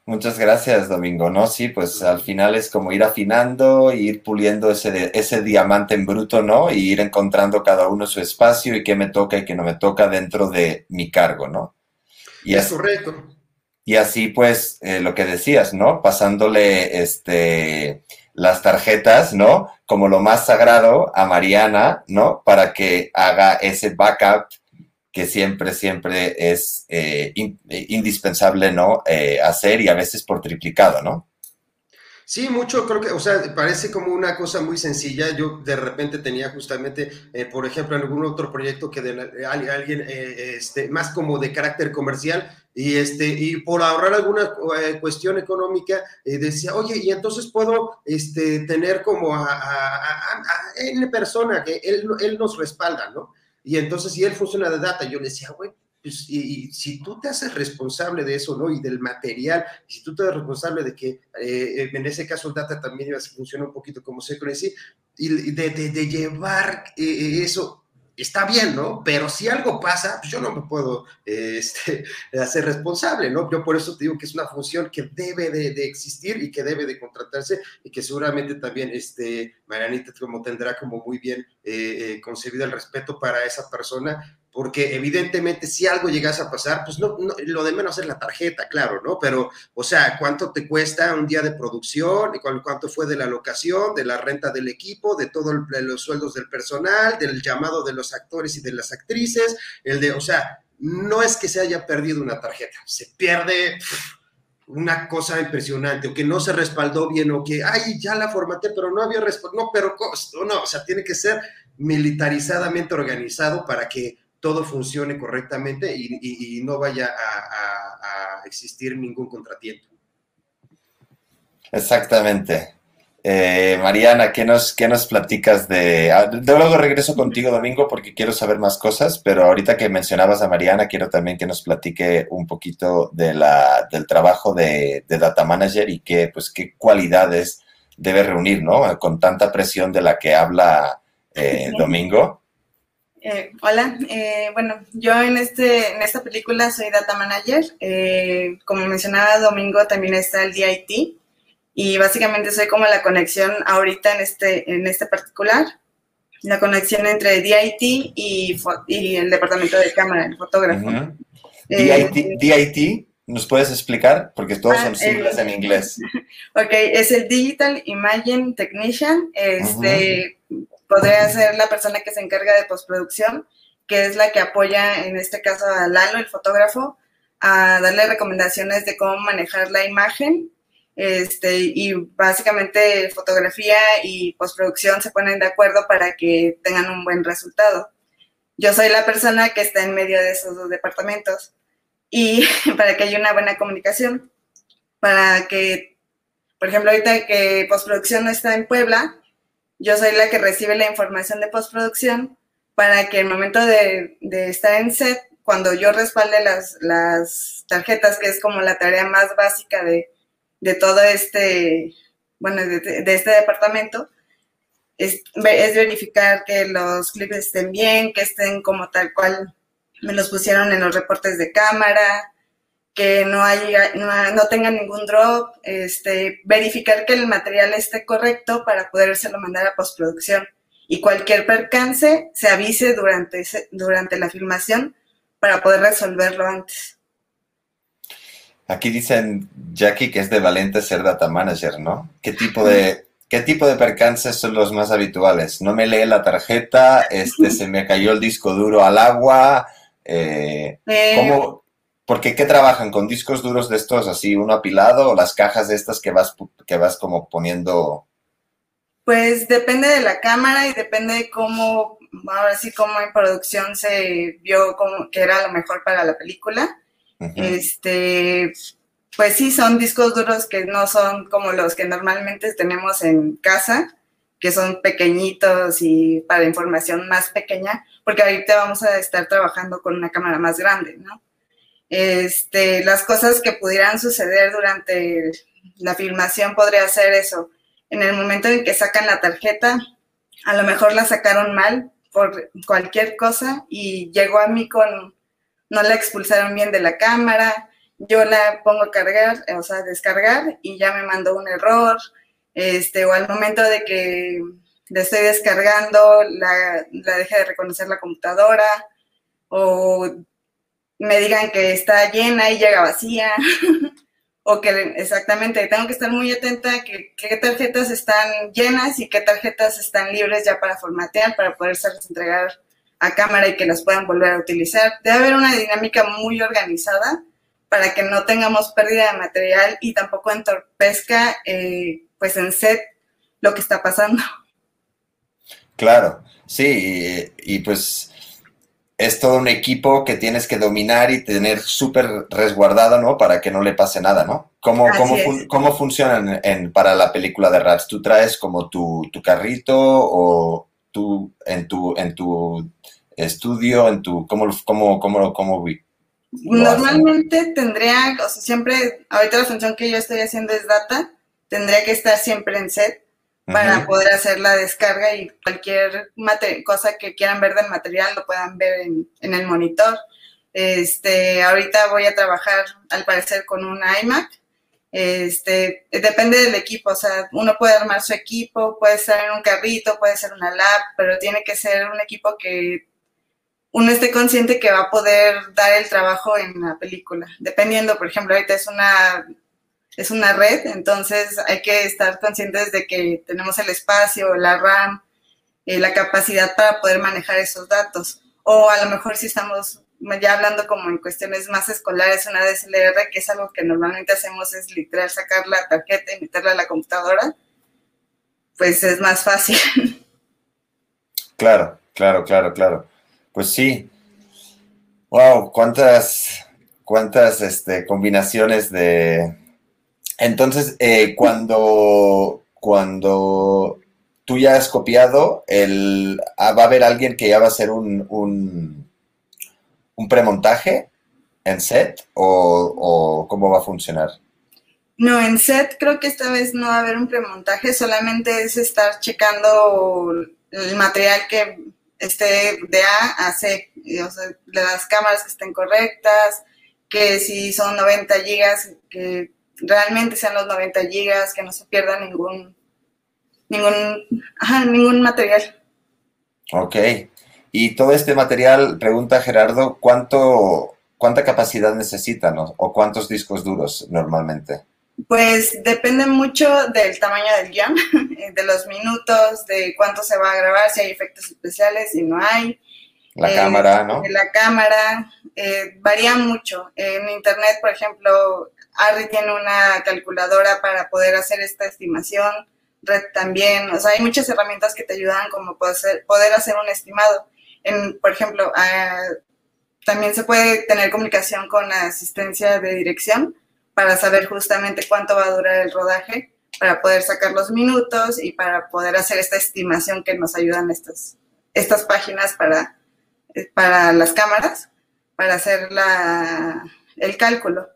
Muchas gracias, Domingo. No, sí, pues al final es como ir afinando, ir puliendo ese, ese diamante en bruto, ¿no? Y ir encontrando cada uno su espacio y qué me toca y qué no me toca dentro de mi cargo, ¿no? Y es correcto. Y así, pues, eh, lo que decías, ¿no? Pasándole este, las tarjetas, ¿no? Como lo más sagrado a Mariana, ¿no? Para que haga ese backup que siempre, siempre es eh, eh, indispensable, ¿no? Eh, hacer y a veces por triplicado, ¿no? Sí, mucho, creo que, o sea, parece como una cosa muy sencilla. Yo de repente tenía justamente, por ejemplo, algún otro proyecto que de alguien este, más como de carácter comercial, y, este, y por ahorrar alguna cuestión económica, decía, oye, y entonces puedo este, tener como a, a, N persona que él, él nos respalda, ¿no? Y entonces, si él funciona de data, yo le decía, güey, pues, y, si tú te haces responsable de eso, ¿no? Y del material, si tú te haces responsable de que, eh, en ese caso, el data también funciona un poquito como se conoce, y de, de, de llevar eh, eso está bien, ¿no? Pero si algo pasa, pues yo no me puedo eh, este, hacer responsable, ¿no? Yo por eso te digo que es una función que debe de, existir y que debe de contratarse y que seguramente también, este, Marianita, como tendrá como muy bien eh, eh, el respeto para esa persona, porque evidentemente si algo llegase a pasar, pues no, lo de menos es la tarjeta, claro, ¿no? Pero, o sea, ¿cuánto te cuesta un día de producción? ¿Cuánto fue de la locación, de la renta del equipo, de todos los sueldos del personal, del llamado de los actores y de las actrices? El de, o sea, no es que se haya perdido una tarjeta, se pierde una cosa impresionante, o que no se respaldó bien, o que, ay, ya la formaté, pero no había respaldo, no, pero, no, o sea, tiene que ser militarizadamente organizado para que todo funcione correctamente y, no vaya a, existir ningún contratiempo. Exactamente. Eh, Mariana, ¿qué nos, ¿qué nos platicas de... Ah, de luego regreso contigo, Domingo, porque quiero saber más cosas, pero ahorita que mencionabas a Mariana, quiero también que nos platique un poquito de la, del trabajo de, Data Manager y qué, pues, qué cualidades debe reunir, ¿no? Con tanta presión de la que habla eh, Domingo. Eh, hola, eh, bueno, yo en, este, en esta película soy data manager. Como mencionaba Domingo, también está el DIT y básicamente soy como la conexión ahorita en este, en este particular, la conexión entre DIT y, y el departamento de cámara, el fotógrafo. DIT, ¿nos puedes explicar? Porque todos ah, son siglas en inglés. Ok, es el Digital Imaging Technician. Este, podría ser la persona que se encarga de postproducción, que es la que apoya, en este caso, a Lalo, el fotógrafo, a darle recomendaciones de cómo manejar la imagen. Este, y básicamente fotografía y postproducción se ponen de acuerdo para que tengan un buen resultado. Yo soy la persona que está en medio de esos dos departamentos y para que haya una buena comunicación, para que, por ejemplo, ahorita que postproducción no está en Puebla, yo soy la que recibe la información de postproducción para que el momento de, estar en set, cuando yo respalde las, tarjetas, que es como la tarea más básica de, todo este, bueno, de, este departamento, es, es, verificar que los clips estén bien, que estén como tal cual me los pusieron en los reportes de cámara, que no, haya, no, tenga ningún drop, este, verificar que el material esté correcto para podérselo mandar a postproducción. Y cualquier percance se avise durante, durante la filmación para poder resolverlo antes. Aquí dicen, Jackie, que es de valente ser data manager, ¿no? ¿Qué tipo de, qué tipo de percances son los más habituales? No me lee la tarjeta, este, se me cayó el disco duro al agua. Eh, eh, ¿cómo, porque, ¿qué trabajan? ¿Con discos duros de estos así, uno apilado o las cajas de estas que vas, que vas como poniendo? Pues depende de la cámara y depende de cómo, ahora sí, cómo en producción se vio como que era lo mejor para la película. Este, pues sí, son discos duros que no son como los que normalmente tenemos en casa, que son pequeñitos y para información más pequeña, porque ahorita vamos a estar trabajando con una cámara más grande, ¿no? Este, las cosas que pudieran suceder durante la filmación podría ser eso. En el momento en que sacan la tarjeta, a lo mejor la sacaron mal por cualquier cosa y llegó a mí con, no la expulsaron bien de la cámara, yo la pongo a cargar, o sea, descargar y ya me mandó un error, este, o al momento de que le estoy descargando, la, la de reconocer la computadora, o me digan que está llena y llega vacía, o que exactamente tengo que estar muy atenta a que, qué tarjetas están llenas y qué tarjetas están libres ya para formatear, para poder entregar a cámara y que las puedan volver a utilizar. Debe haber una dinámica muy organizada para que no tengamos pérdida de material y tampoco entorpezca eh, pues en set lo que está pasando. Claro, sí, y pues es todo un equipo que tienes que dominar y tener súper resguardado, ¿no? Para que no le pase nada, ¿no? ¿Cómo, cómo, cómo funciona en, para la película de Raps? ¿Tú traes como tu, carrito o tú en tu, en tu estudio, en tu, cómo, cómo, cómo, cómo Normalmente tendría, o sea, siempre, ahorita la función que yo estoy haciendo es data, tendría que estar siempre en set, para poder hacer la descarga y cualquier cosa que quieran ver del material lo puedan ver en, en, el monitor. Este, ahorita voy a trabajar al parecer con un iMac. Este, depende del equipo, o sea, uno puede armar su equipo, puede estar en un carrito, puede ser una lab, pero tiene que ser un equipo que uno esté consciente que va a poder dar el trabajo en la película. Dependiendo, por ejemplo, ahorita es una es una red, entonces hay que estar conscientes de que tenemos el espacio, la RAM, eh, la capacidad para poder manejar esos datos. O a lo mejor si estamos ya hablando como en cuestiones más escolares, una DSLR, que es algo que normalmente hacemos, es literal sacar la tarjeta y meterla a la computadora, pues es más fácil. Claro, claro, claro, claro. Pues sí. Wow, cuántas, cuántas este, combinaciones de, entonces, eh, cuando, cuando tú ya has copiado, el, ah, va a haber alguien que ya va a hacer un, un, premontaje en set o, cómo va a funcionar? No, en set creo que esta vez no va a haber un premontaje, solamente es estar checando el material que esté de A a C, o sea, las cámaras que estén correctas, que si son 90 gigas, que realmente sean los 90 gigas, que no se pierda ningún, ningún, ningún material. Ok. Y todo este material, pregunta Gerardo, ¿cuánto, ¿cuánta capacidad necesitan o cuántos discos duros normalmente? Pues depende mucho del tamaño del guion, de los minutos, de cuánto se va a grabar, si hay efectos especiales, si no hay. La cámara, ¿no? La cámara, eh, varía mucho. En internet, por ejemplo, Arri tiene una calculadora para poder hacer esta estimación, Red también, o sea, hay muchas herramientas que te ayudan como poder, poder hacer un estimado. En, por ejemplo, ah, también se puede tener comunicación con la asistencia de dirección para saber justamente cuánto va a durar el rodaje, para poder sacar los minutos y para poder hacer esta estimación que nos ayudan estas, estas páginas para, para las cámaras, para hacer la, el cálculo.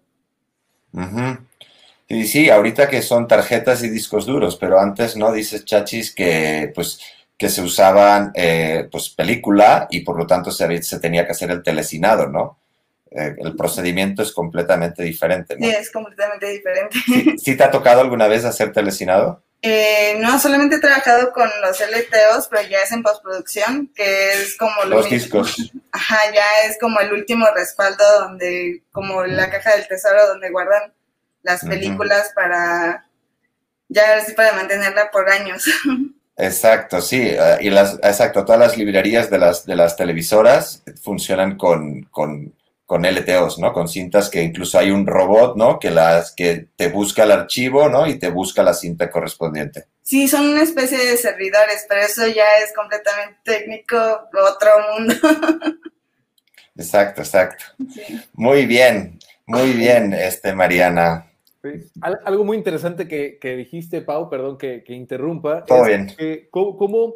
Y sí, ahorita que son tarjetas y discos duros, pero antes, ¿no? Dices, Chachis, que pues que se usaban eh, pues película y por lo tanto se, se, tenía que hacer el telecinado, ¿no? Eh, el procedimiento es completamente diferente, ¿no? Sí, es completamente diferente. ¿Sí, te ha tocado alguna vez hacer telecinado? Eh, no, solamente he trabajado con los LTOs, pero ya es en postproducción, que es como los discos. Ajá, ya es como el último respaldo donde, como la caja del tesoro donde guardan las películas para, ya así para mantenerla por años. Exacto, sí, eh, y las, exacto, todas las librerías de las, de las televisoras funcionan con, con con LTOs, ¿no? Con cintas que incluso hay un robot, ¿no? Que, las, que te busca el archivo, ¿no? Y te busca la cinta correspondiente. Sí, son una especie de servidores, pero eso ya es completamente técnico, otro mundo. Exacto, exacto. Muy bien, muy bien, este, Mariana. Algo muy interesante que, dijiste, Pau, perdón que, interrumpa. Todo bien. ¿cómo, cómo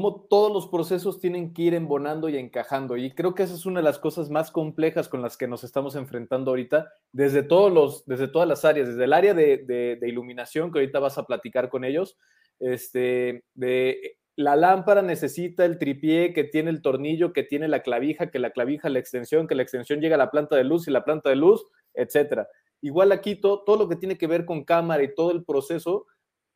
todos los procesos tienen que ir embonando y encajando. Y creo que esa es una de las cosas más complejas con las que nos estamos enfrentando ahorita, desde, todos los, desde todas las áreas, desde el área de, iluminación, que ahorita vas a platicar con ellos, este, de la lámpara necesita el tripié que tiene el tornillo, que tiene la clavija, que la clavija la extensión, que la extensión llega a la planta de luz y la planta de luz, etcétera. Igual aquí todo lo que tiene que ver con cámara y todo el proceso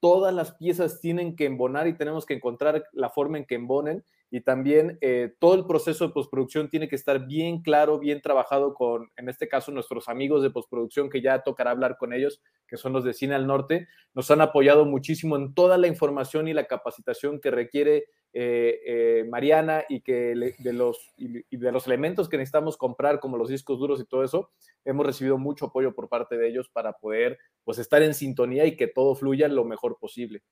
todas las piezas tienen que embonar y tenemos que encontrar la forma en que embonen y también eh, todo el proceso de postproducción tiene que estar bien claro, bien trabajado con, en este caso, nuestros amigos de postproducción, que ya tocará hablar con ellos, que son los de Cine al Norte. Nos han apoyado muchísimo en toda la información y la capacitación que requiere eh, eh, Mariana y que de, los, y de los elementos que necesitamos comprar, como los discos duros y todo eso, hemos recibido mucho apoyo por parte de ellos para poder pues, estar en sintonía y que todo fluya lo mejor posible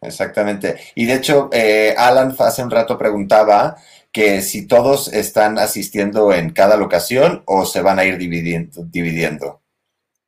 exactamente. Y de hecho, eh, Alan hace un rato preguntaba que si todos están asistiendo en cada locación o se van a ir dividiendo. dividiendo.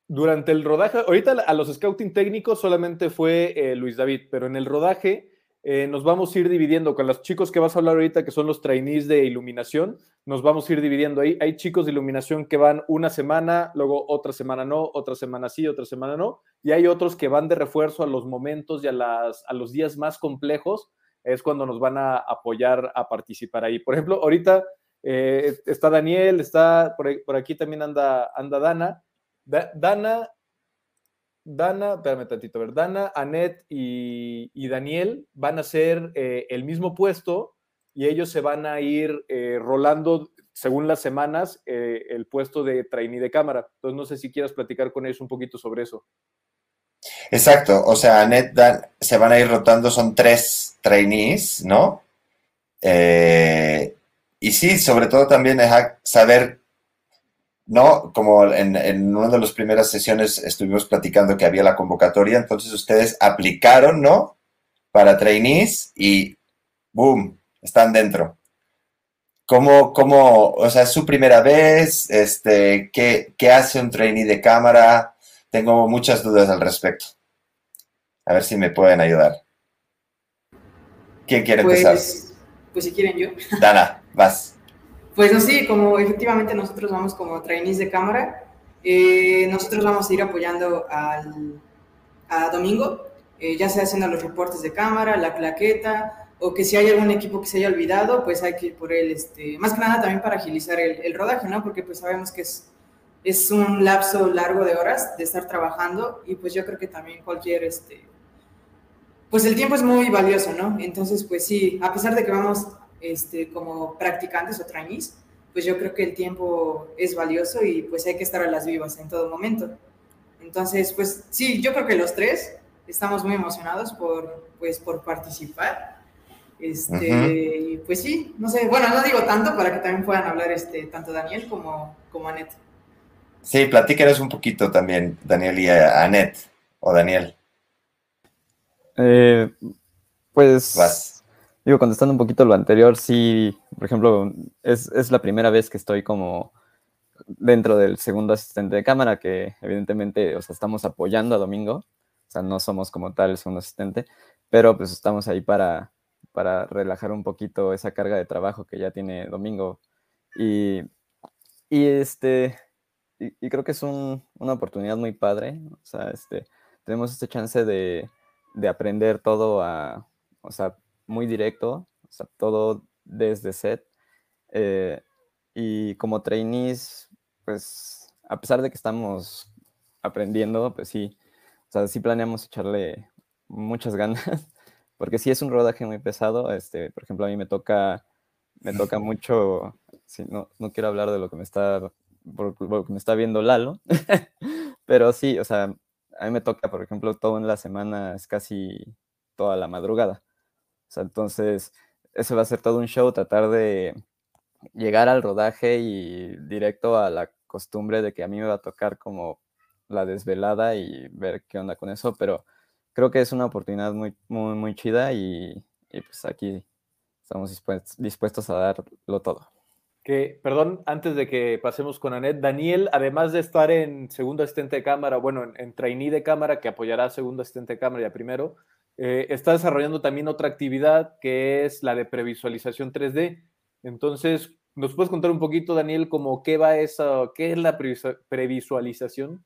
Durante el rodaje, ahorita a los scouting técnicos solamente fue eh, Luis David, pero en el rodaje eh, nos vamos a ir dividiendo con los chicos que vas a hablar ahorita, que son los trainees de iluminación, nos vamos a ir dividiendo ahí. Hay chicos de iluminación que van una semana, luego otra semana no, otra semana sí, otra semana no, y hay otros que van de refuerzo a los momentos y a, las, a los días más complejos, es cuando nos van a apoyar a participar ahí. Por ejemplo, ahorita eh, está Daniel, está por, aquí también anda, anda Dana. Dana Dana, espérame tantito, ver, Dana, Anet y, Daniel van a ser eh, el mismo puesto y ellos se van a ir eh, rolando según las semanas eh, el puesto de trainee de cámara. Entonces no sé si quieras platicar con ellos un poquito sobre eso. Exacto, o sea, Anet se van a ir rotando, son tres trainees, ¿no? y sí, sobre todo también es saber ¿no? Como en, en, una de las primeras sesiones estuvimos platicando que había la convocatoria, entonces ustedes aplicaron, ¿no? Para trainees y ¡boom! Están dentro. ¿Cómo, cómo, o sea, es su primera vez? Este, ¿qué, ¿Qué hace un trainee de cámara? Tengo muchas dudas al respecto. A ver si me pueden ayudar. ¿Quién quiere empezar? Pues, pues si quieren yo. Dana, vas. Pues así, como efectivamente nosotros vamos como trainees de cámara, eh, nosotros vamos a ir apoyando al, a Domingo, eh, ya sea haciendo los reportes de cámara, la claqueta, o que si hay algún equipo que se haya olvidado, pues hay que ir por él, este, más que nada también para agilizar el, el rodaje, ¿no? Porque pues sabemos que es, es un lapso largo de horas de estar trabajando y pues yo creo que también cualquier, este, pues el tiempo es muy valioso, ¿no? Entonces, pues sí, a pesar de que vamos este, como practicantes o trainees, pues yo creo que el tiempo es valioso y pues hay que estar a las vivas en todo momento. Entonces, pues sí, yo creo que los tres estamos muy emocionados por, pues, por participar. Este, y pues sí, no sé, bueno, no digo tanto para que también puedan hablar este, tanto Daniel como, como Anet. Sí, platícanos un poquito también, Daniel y Anet, o Daniel. Eh, pues Digo, contestando un poquito lo anterior, sí, por ejemplo, es, es, la primera vez que estoy como dentro del segundo asistente de cámara, que evidentemente, o sea, estamos apoyando a Domingo, o sea, no somos como tal el segundo asistente, pero pues estamos ahí para, para relajar un poquito esa carga de trabajo que ya tiene Domingo. Y, y este, y, creo que es un, una oportunidad muy padre, o sea, este, tenemos esta chance de, de aprender todo a, o sea, muy directo, o sea, todo desde set. Eh, y como trainees, pues a pesar de que estamos aprendiendo, pues sí, o sea, sí planeamos echarle muchas ganas, porque sí es un rodaje muy pesado. Este, por ejemplo, a mí me toca, me toca mucho, sí, no, no quiero hablar de lo que me está, por, me está viendo Lalo, pero sí, o sea, a mí me toca, por ejemplo, todo en la semana es casi toda la madrugada entonces, eso va a ser todo un show, tratar de llegar al rodaje y directo a la costumbre de que a mí me va a tocar como la desvelada y ver qué onda con eso, pero creo que es una oportunidad muy, muy, muy chida y, pues aquí estamos dispuestos, a darlo todo. Que, perdón, antes de que pasemos con Anet, Daniel, además de estar en segundo asistente de cámara, bueno, en, en trainee de cámara, que apoyará a segundo asistente de cámara ya primero, eh, está desarrollando también otra actividad que es la de previsualización 3D. Entonces, ¿nos puedes contar un poquito, Daniel, cómo qué va esa, qué es la previsualización?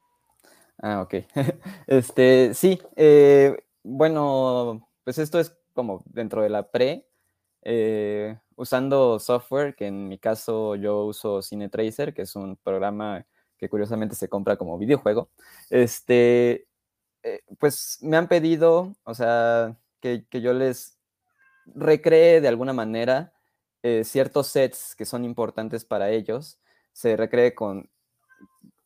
Ah, ok. este, sí, eh, bueno, pues esto es como dentro de la pre, eh, usando software, que en mi caso yo uso CineTracer, que es un programa que curiosamente se compra como videojuego. Este, eh, pues me han pedido, o sea, que, yo les recree de alguna manera eh, ciertos sets que son importantes para ellos. Se recree con,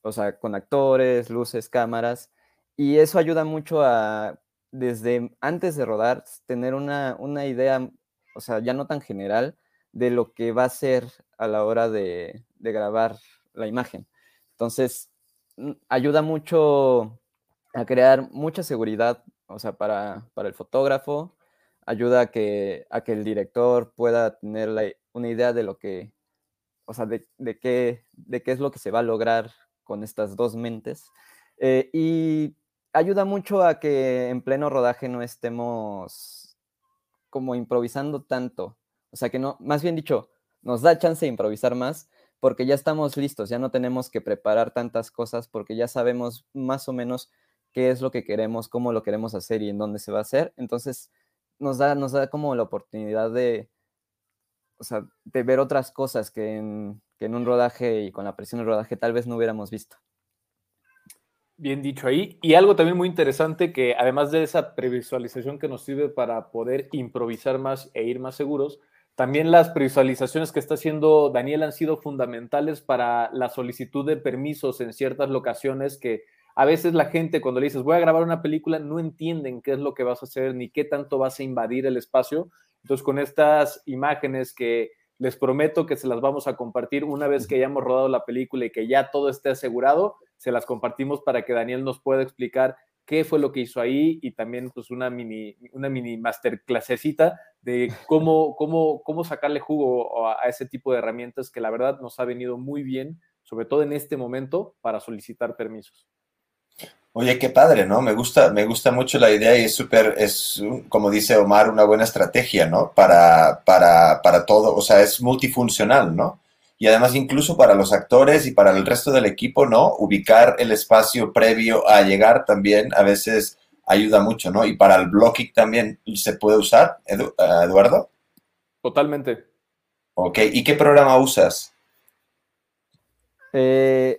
o sea, con actores, luces, cámaras, y eso ayuda mucho a, desde antes de rodar, tener una, una idea, o sea, ya no tan general, de lo que va a ser a la hora de, de grabar la imagen. Entonces, mm, ayuda mucho a crear mucha seguridad, o sea, para, el fotógrafo, ayuda a que, a que el director pueda tener una idea de lo que, o sea, de, qué, de qué es lo que se va a lograr con estas dos mentes. Eh, y ayuda mucho a que en pleno rodaje no estemos como improvisando tanto. O sea, que no, más bien dicho, nos da chance de improvisar más porque ya estamos listos, ya no tenemos que preparar tantas cosas porque ya sabemos más o menos qué es lo que queremos, cómo lo queremos hacer y en dónde se va a hacer. Entonces, nos da, nos da como la oportunidad de, o sea, de ver otras cosas que en, un rodaje y con la presión del rodaje tal vez no hubiéramos visto. Bien dicho ahí. Y algo también muy interesante que además de esa previsualización que nos sirve para poder improvisar más e ir más seguros, también las previsualizaciones que está haciendo Daniel han sido fundamentales para la solicitud de permisos en ciertas locaciones que a veces la gente cuando le dices voy a grabar una película no entienden qué es lo que vas a hacer ni qué tanto vas a invadir el espacio. Entonces con estas imágenes que les prometo que se las vamos a compartir una vez que hayamos rodado la película y que ya todo esté asegurado, se las compartimos para que Daniel nos pueda explicar qué fue lo que hizo ahí y también pues una mini, una mini de cómo, cómo, cómo sacarle jugo a, ese tipo de herramientas que la verdad nos ha venido muy bien, sobre todo en este momento, para solicitar permisos. Oye, qué padre, ¿no? Me gusta, me gusta mucho la idea y es súper, es, como dice Omar, una buena estrategia, ¿no? Para, para, para todo, o sea, es multifuncional, ¿no? y además incluso para los actores y para el resto del equipo, ¿no? Ubicar el espacio previo a llegar también a veces ayuda mucho, ¿no? Y para el blocking también se puede usar, eh, Eduardo. Totalmente. Ok, ¿y qué programa usas? Eh,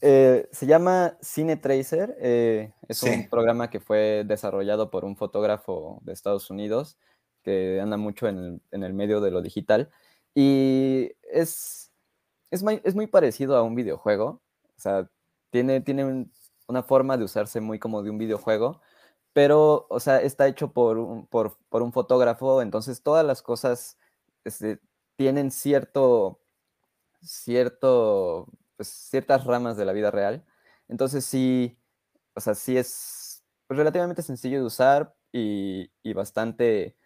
eh, se llama Cine Tracer, es un programa que fue desarrollado por un fotógrafo de Estados Unidos que anda mucho en el medio de lo digital. Y es es muy, parecido a un videojuego. O sea, tiene, tiene una forma de usarse muy como de un videojuego, pero, o sea, está hecho por un, por, un fotógrafo, entonces todas las cosas este, tienen cierto, cierto, pues, ciertas ramas de la vida real. Entonces sí, o sea, sí es relativamente sencillo de usar y, bastante,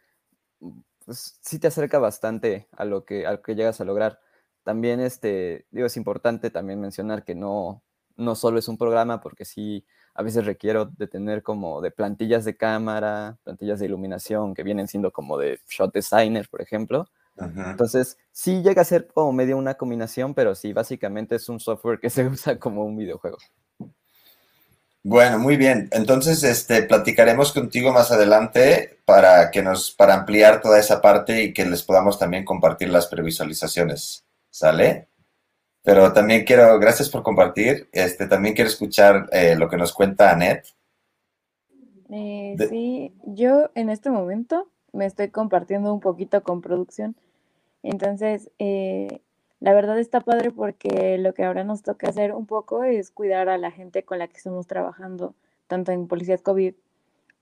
pues sí te acerca bastante a lo que, a que llegas a lograr. También, este, digo, es importante también mencionar que no, no solo es un programa, porque sí, a veces requiero de tener como de plantillas de cámara, plantillas de iluminación, que vienen siendo como de shot designer, por ejemplo. Entonces, sí llega a ser como medio una combinación, pero sí, básicamente es un software que se usa como un videojuego. Bueno, muy bien. Entonces, este, platicaremos contigo más adelante para que nos, para ampliar toda esa parte y que les podamos también compartir las previsualizaciones. ¿Sale? Pero también quiero, gracias por compartir, este, también quiero escuchar eh, lo que nos cuenta Anet. Eh, sí, yo en este momento me estoy compartiendo un poquito con producción. Entonces, eh, la verdad está padre porque lo que ahora nos toca hacer un poco es cuidar a la gente con la que estamos trabajando, tanto en policías COVID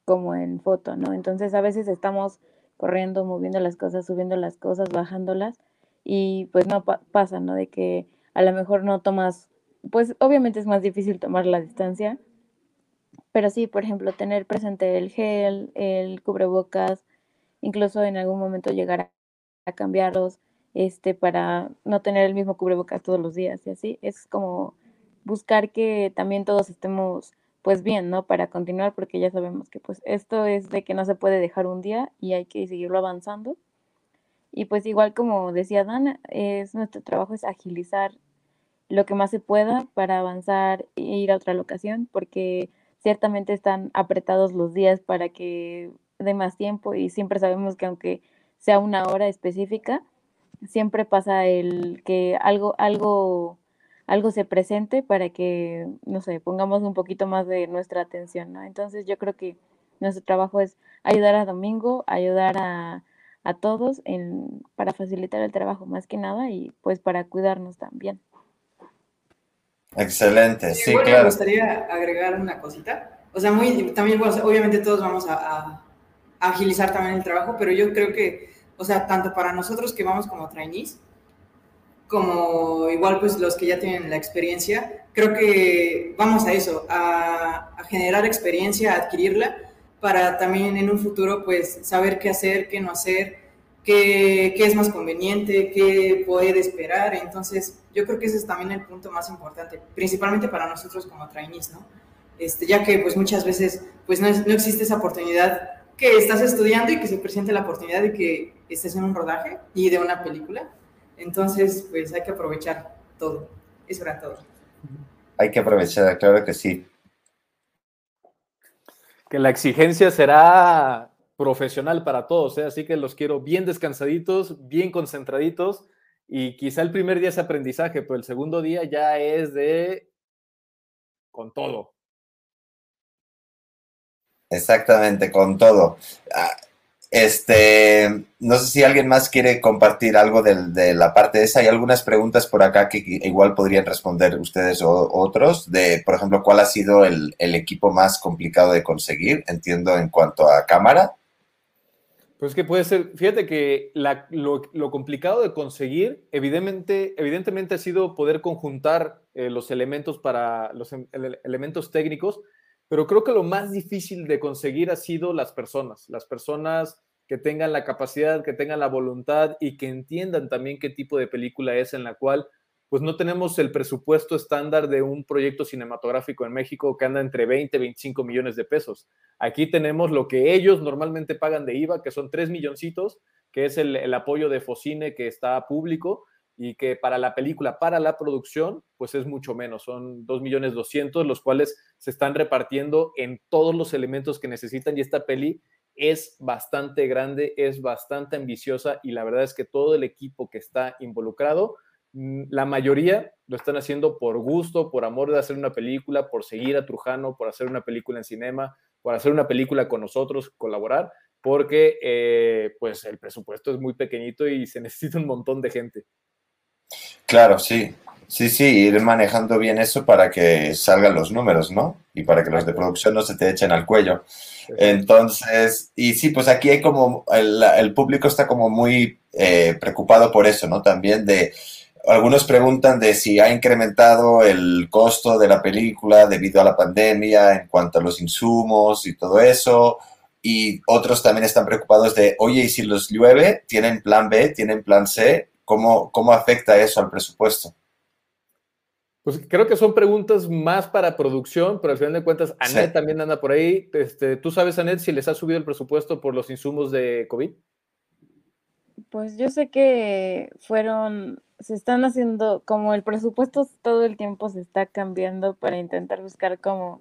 como en foto, ¿no? Entonces, a veces estamos corriendo, moviendo las cosas, subiendo las cosas, bajándolas y pues no pasa, ¿no? De que a lo mejor no tomas, pues obviamente es más difícil tomar la distancia, pero sí, por ejemplo, tener presente el gel, el cubrebocas, incluso en algún momento llegar a, cambiarlos, este, para no tener el mismo cubrebocas todos los días y así, es como buscar que también todos estemos pues bien, ¿no? Para continuar, porque ya sabemos que pues esto es de que no se puede dejar un día y hay que seguirlo avanzando. Y pues igual como decía Dana, es nuestro trabajo es agilizar lo que más se pueda para avanzar e ir a otra locación, porque ciertamente están apretados los días para que dé más tiempo y siempre sabemos que aunque sea una hora específica, siempre pasa el que algo, algo, algo se presente para que, no sé, pongamos un poquito más de nuestra atención, ¿no? Entonces yo creo que nuestro trabajo es ayudar a Domingo, ayudar a a todos en, para facilitar el trabajo más que nada y pues para cuidarnos también. Excelente, sí, claro. Me gustaría agregar una cosita. O sea, muy, también, obviamente todos vamos a, agilizar también el trabajo, pero yo creo que, o sea, tanto para nosotros que vamos como trainees, como igual pues los que ya tienen la experiencia, creo que vamos a eso, a, a generar experiencia, a adquirirla para también en un futuro pues saber qué hacer, qué no hacer, qué, qué, es más conveniente, qué puede esperar. Entonces yo creo que ese es también el punto más importante, principalmente para nosotros como trainees, ¿no? Este, ya que pues muchas veces pues no, no existe esa oportunidad que estás estudiando y que se presente la oportunidad de que estés en un rodaje y de una película. Entonces, pues hay que aprovechar todo. Eso era todo. Hay que aprovechar, claro que sí. Que la exigencia será profesional para todos, ¿eh? así que los quiero bien descansaditos, bien concentraditos y quizá el primer día es aprendizaje, pero el segundo día ya es de con todo. Exactamente, con todo. Ah, este, no sé si alguien más quiere compartir algo de, la parte de esa. Hay algunas preguntas por acá que igual podrían responder ustedes o otros. De, por ejemplo, ¿cuál ha sido el, equipo más complicado de conseguir? Entiendo en cuanto a cámara. Pues que puede ser, fíjate que lo, complicado de conseguir, evidentemente, evidentemente ha sido poder conjuntar eh, los elementos para los em, elementos técnicos pero creo que lo más difícil de conseguir ha sido las personas, las personas que tengan la capacidad, que tengan la voluntad y que entiendan también qué tipo de película es en la cual pues no tenemos el presupuesto estándar de un proyecto cinematográfico en México que anda entre 20 y 25 millones de pesos. Aquí tenemos lo que ellos normalmente pagan de IVA, que son 3 milloncitos, que es el, el apoyo de Focine que está público, y que para la película, para la producción, pues es mucho menos, son 2 millones 200, los cuales se están repartiendo en todos los elementos que necesitan y esta peli es bastante grande, es bastante ambiciosa y la verdad es que todo el equipo que está involucrado, mm, la mayoría lo están haciendo por gusto, por amor de hacer una película, por seguir a Trujano, por hacer una película en cinema, por hacer una película con nosotros, colaborar, porque eh, pues el presupuesto es muy pequeñito y se necesita un montón de gente. Claro, sí. Sí, sí, ir manejando bien eso para que salgan los números, ¿no? Y para que los de producción no se te echen al cuello. Entonces, y sí, pues aquí hay como, el, público está como muy eh, preocupado por eso, ¿no? También de, algunos preguntan de si ha incrementado el costo de la película debido a la pandemia en cuanto a los insumos y todo eso. Y otros también están preocupados de, oye, ¿y si los llueve? ¿Tienen plan B? ¿Tienen plan C? ¿Cómo, cómo afecta eso al presupuesto? Pues creo que son preguntas más para producción, pero al final de cuentas, Anet también anda por ahí. Este, ¿Tú sabes, Anet, si les ha subido el presupuesto por los insumos de COVID? Pues yo sé que fueron, se están haciendo, como el presupuesto todo el tiempo se está cambiando para intentar buscar como,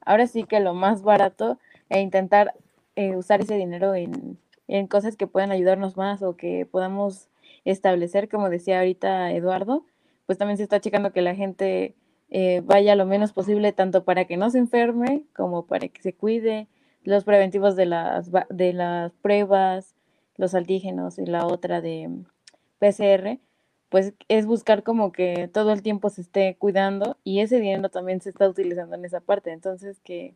ahora sí que lo más barato e intentar eh, usar ese dinero en, en cosas que puedan ayudarnos más o que podamos establecer, como decía ahorita Eduardo, pues también se está checando que la gente eh, vaya lo menos posible, tanto para que no se enferme como para que se cuide, los preventivos de las, de las pruebas, los antígenos y la otra de PCR, pues es buscar como que todo el tiempo se esté cuidando y ese dinero también se está utilizando en esa parte. Entonces que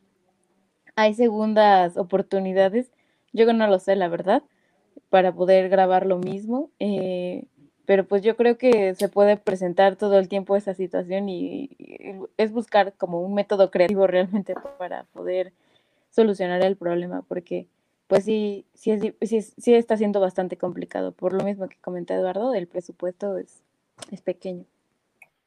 hay segundas oportunidades, yo no lo sé, la verdad, para poder grabar lo mismo. Eh, pero pues yo creo que se puede presentar todo el tiempo esa situación y, es buscar como un método creativo realmente para poder solucionar el problema, porque pues sí, sí, sí, sí está siendo bastante complicado. Por lo mismo que comenta Eduardo, el presupuesto es, es pequeño.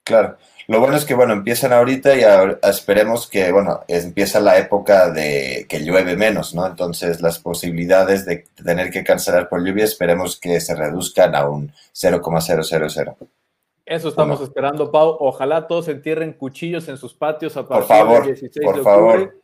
Claro, lo bueno es que, bueno, empiezan ahorita y esperemos que, bueno, empieza la época de que llueve menos, ¿no? Entonces las posibilidades de tener que cancelar por lluvia esperemos que se reduzcan a un 0,000. Eso estamos esperando, Pau. Ojalá todos entierren cuchillos en sus patios a partir del 16 de octubre. Favor.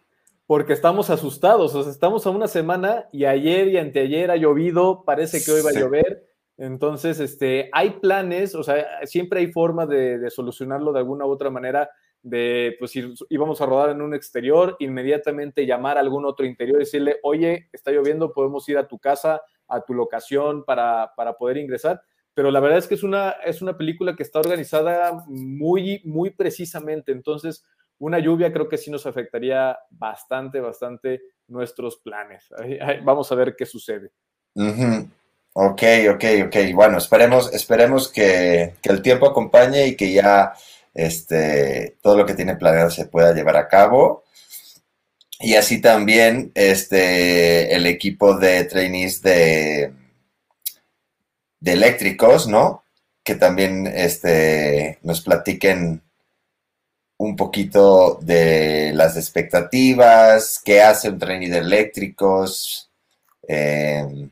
Porque estamos asustados, o sea, estamos a una semana y ayer y anteayer ha llovido, parece que hoy va a llover entonces, este, hay planes, o sea, siempre hay forma de, solucionarlo de alguna u otra manera, de, pues, si íbamos a rodar en un exterior, inmediatamente llamar a algún otro interior y decirle, oye, está lloviendo, podemos ir a tu casa, a tu locación para, para poder ingresar. Pero la verdad es que es una, es una película que está organizada muy, muy precisamente. Entonces, una lluvia creo que sí nos afectaría bastante, bastante nuestros planes. Vamos a ver qué sucede. Ok, ok, ok. Bueno, esperemos, esperemos que, el tiempo acompañe y que ya este, todo lo que tiene planeado se pueda llevar a cabo. Y así también este, el equipo de trainees de, de eléctricos, ¿no? Que también este, nos platiquen un poquito de las expectativas, qué hace un trainee de eléctricos, Em,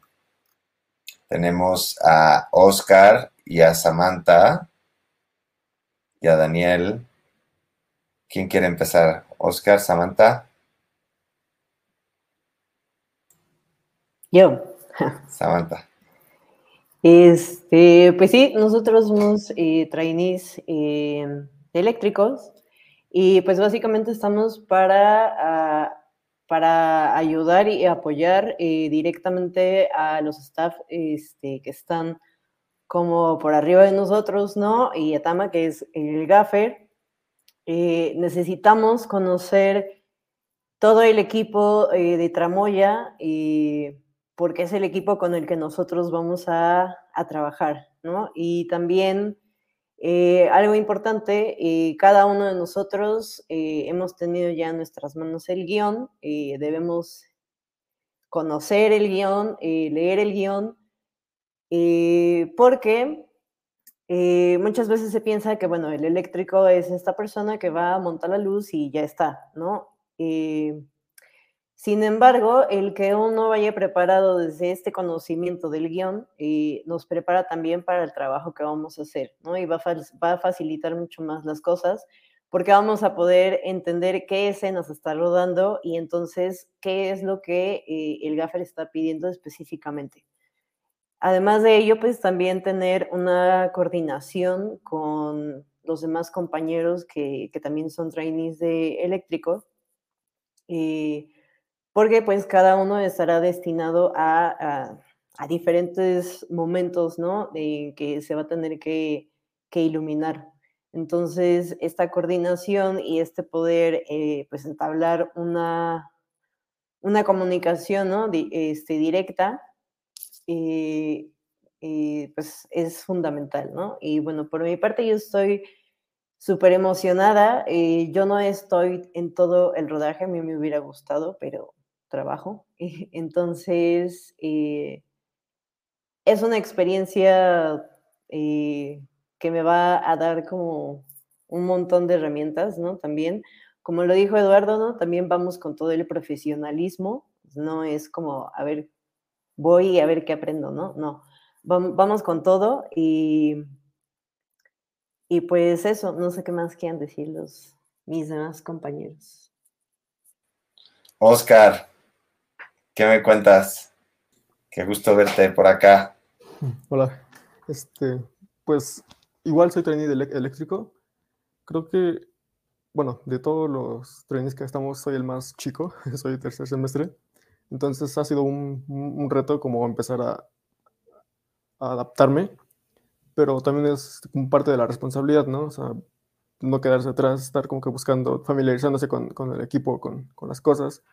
tenemos a Oscar y a Samantha y a Daniel. ¿Quién quiere empezar? Oscar, Samantha. Yo. Samantha. Este, pues sí, nosotros somos eh, trainees em, eléctricos y pues básicamente estamos para, ah, para ayudar y apoyar eh, directamente a los staff este, que están como por arriba de nosotros, ¿no? Y Atama, que es el gaffer. Eh, necesitamos conocer todo el equipo de Tramoya porque es el equipo con el que nosotros vamos a, trabajar, ¿no? Y también eh, algo importante, eh, cada uno de nosotros eh, hemos tenido ya en nuestras manos el guion, debemos conocer el guion, leer el guion, porque muchas veces se piensa que, bueno, el eléctrico es esta persona que va a montar la luz y ya está, ¿no? Sin embargo, el que uno vaya preparado desde este conocimiento del guion eh, nos prepara también para el trabajo que vamos a hacer, ¿no? Y va a, facilitar mucho más las cosas porque vamos a poder entender qué escenas está rodando y entonces qué es lo que eh, el gaffer está pidiendo específicamente. Además de ello, pues también tener una coordinación con los demás compañeros que, también son trainees de eléctrico. Eh, porque pues cada uno estará destinado a, diferentes momentos, ¿no? De que se va a tener que, iluminar. Entonces, esta coordinación y este poder, eh, pues, entablar una, una comunicación, ¿no? este, directa, eh, eh, pues, es fundamental, ¿no? Y bueno, por mi parte, yo estoy súper emocionada. yo no estoy en todo el rodaje, a mí me hubiera gustado, pero trabajo. Entonces, eh, es una experiencia eh, que me va a dar como un montón de herramientas, ¿no? También, como lo dijo Eduardo, ¿no? También vamos con todo el profesionalismo, no es como, a ver, voy a ver qué aprendo, ¿no? No, vamos con todo y, y pues eso, no sé qué más quieran decir los, mis demás compañeros. Oscar, ¿Qué me cuentas? Qué gusto verte por acá. Hola. Este, pues igual soy trainee de eléctrico. Creo que, bueno, de todos los trainees que estamos, soy el más chico, soy tercer semestre. Entonces ha sido un, reto como empezar a, adaptarme, pero también es parte de la responsabilidad, ¿no? O sea, no quedarse atrás, estar como que buscando, familiarizándose con, el equipo, con, con las cosas.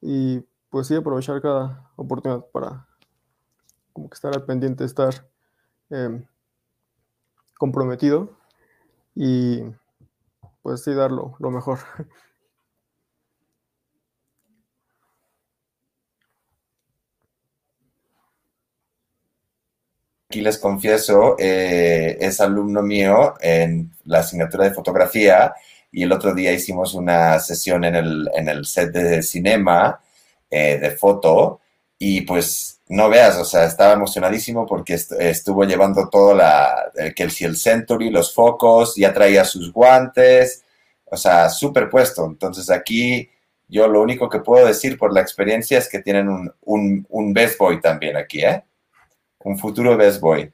Y pues sí, aprovechar cada oportunidad para como que estar al pendiente, estar em, comprometido y pues sí darlo lo mejor. Aquí les confieso, eh, es alumno mío en la asignatura de fotografía y el otro día hicimos una sesión en el, en el set de cinema eh, de foto y pues no veas, o sea, estaba emocionadísimo porque estuvo llevando todo la, que el, el Century, los focos, ya traía sus guantes, o sea, súper puesto. Entonces aquí yo lo único que puedo decir por la experiencia es que tienen un, un, un Best Boy también aquí, ¿eh? Un futuro Best Boy.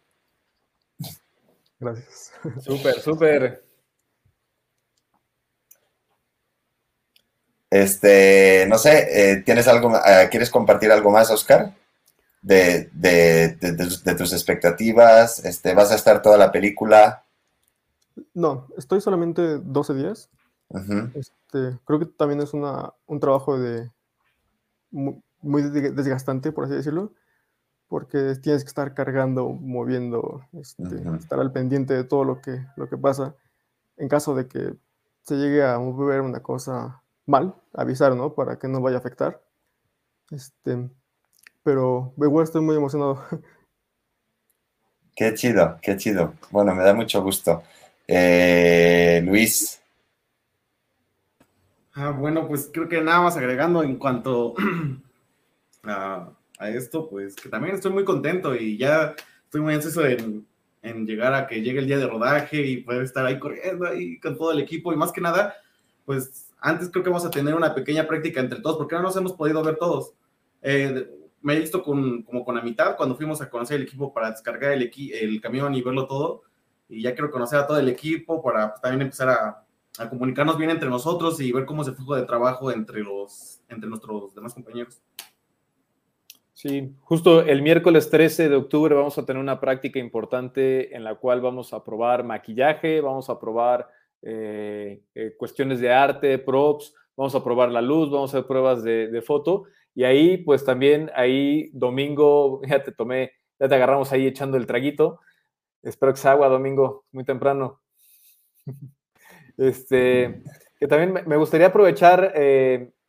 Gracias. Súper, súper. Este, no sé, eh, ¿tienes algo, eh, ¿quieres compartir algo más, Oscar? De, tus expectativas, este, ¿vas a estar toda la película? No, estoy solamente 12 días. este, creo que también es una, un trabajo de muy, desgastante, por así decirlo, porque tienes que estar cargando, moviendo, este, estar al pendiente de todo lo que, lo que pasa. En caso de que se llegue a mover una cosa mal, avisar, ¿no? Para que no vaya a afectar. Este, pero igual estoy muy emocionado. Qué chido, qué chido. Bueno, me da mucho gusto. Eh, Luis. Ah, bueno, pues creo que nada más agregando en cuanto a, a esto, pues que también estoy muy contento y ya estoy muy ansioso en, en llegar a que llegue el día de rodaje y poder estar ahí corriendo ahí con todo el equipo y más que nada, pues antes creo que vamos a tener una pequeña práctica entre todos porque no nos hemos podido ver todos. Eh, me he visto con, como con la mitad cuando fuimos a conocer el equipo para descargar el, el camión y verlo todo y ya quiero conocer a todo el equipo para pues, también empezar a, a, comunicarnos bien entre nosotros y ver cómo es el flujo de trabajo entre, los, entre nuestros demás compañeros. Sí, justo el miércoles 13 de octubre vamos a tener una práctica importante en la cual vamos a probar maquillaje, vamos a probar eh, eh, cuestiones de arte, props, vamos a probar la luz, vamos a hacer pruebas de, de, foto. Y ahí pues también ahí domingo, ya te tomé, ya te agarramos ahí echando el traguito, espero que sea agua domingo, muy temprano. Este, que también me gustaría aprovechar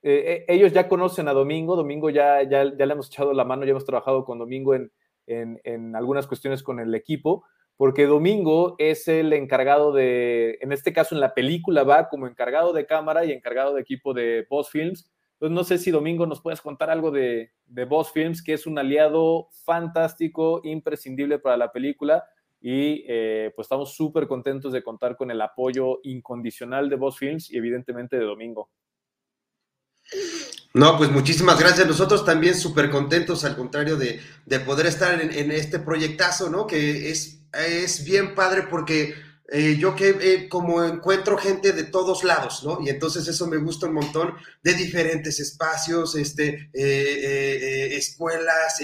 eh, eh, ellos ya conocen a Domingo, Domingo ya, ya, ya, le hemos echado la mano, ya hemos trabajado con Domingo en, en, en, algunas cuestiones con el equipo, porque Domingo es el encargado de, en este caso en la película va como encargado de cámara y encargado de equipo de Boss Films. Entonces no sé si Domingo nos puedes contar algo de, de Boss Films, que es un aliado fantástico, imprescindible para la película. Y eh, pues estamos súper contentos de contar con el apoyo incondicional de Boss Films y evidentemente de Domingo. No, pues muchísimas gracias. Nosotros también súper contentos, al contrario de, de poder estar en, en, este proyectazo, ¿no? Que es, es bien padre porque eh, yo que eh, como encuentro gente de todos lados, ¿no? Y entonces eso me gusta un montón de diferentes espacios, este, eh, escuelas,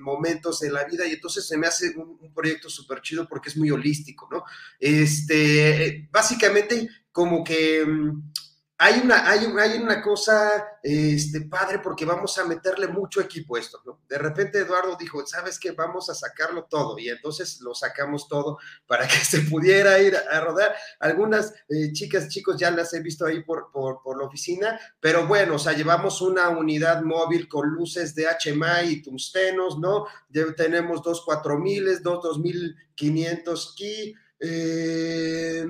momentos en la vida, y entonces se me hace un, un proyecto súper chido porque es muy holístico, ¿no? Este, básicamente como que mm, hay una, hay, hay una cosa este, padre porque vamos a meterle mucho equipo a esto, ¿no? De repente Eduardo dijo, ¿sabes qué? Vamos a sacarlo todo y entonces lo sacamos todo para que se pudiera ir a, rodar. Algunas eh, chicas, chicos ya las he visto ahí por, por, por, la oficina, pero bueno, o sea, llevamos una unidad móvil con luces de HMI y tungstenos, ¿no? Ya tenemos dos 4000, dos 2500 ki. Eh,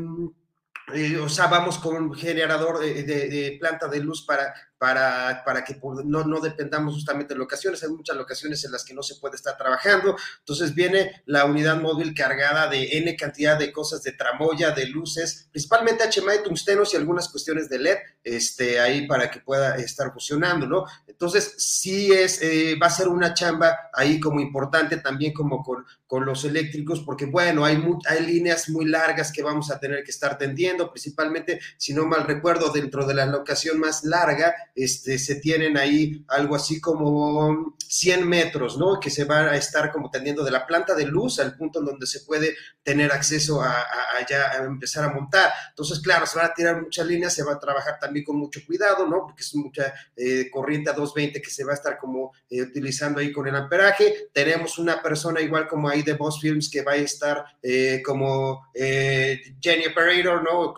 eh, o sea, vamos con un generador de, de, de, planta de luz para para, para que no, no dependamos justamente de locaciones. Hay muchas locaciones en las que no se puede estar trabajando. Entonces viene la unidad móvil cargada de N cantidad de cosas de tramoya, de luces, principalmente HMI, tungstenos y algunas cuestiones de LED, este, ahí para que pueda estar funcionando, ¿no? Entonces, sí es, eh, va a ser una chamba ahí como importante también como con, con los eléctricos, porque bueno, hay, muy, hay líneas muy largas que vamos a tener que estar tendiendo, principalmente, si no mal recuerdo, dentro de la locación más larga, este, se tienen ahí algo así como 100 metros, ¿no? Que se va a estar como tendiendo de la planta de luz al punto en donde se puede tener acceso a, a, a, a empezar a montar. Entonces, claro, se van a tirar muchas líneas, se va a trabajar también con mucho cuidado, ¿no? Porque es mucha eh, corriente a 220 que se va a estar como eh, utilizando ahí con el amperaje. Tenemos una persona igual como ahí de Boss Films que va a estar eh, como eh, Jenny Operator, ¿no?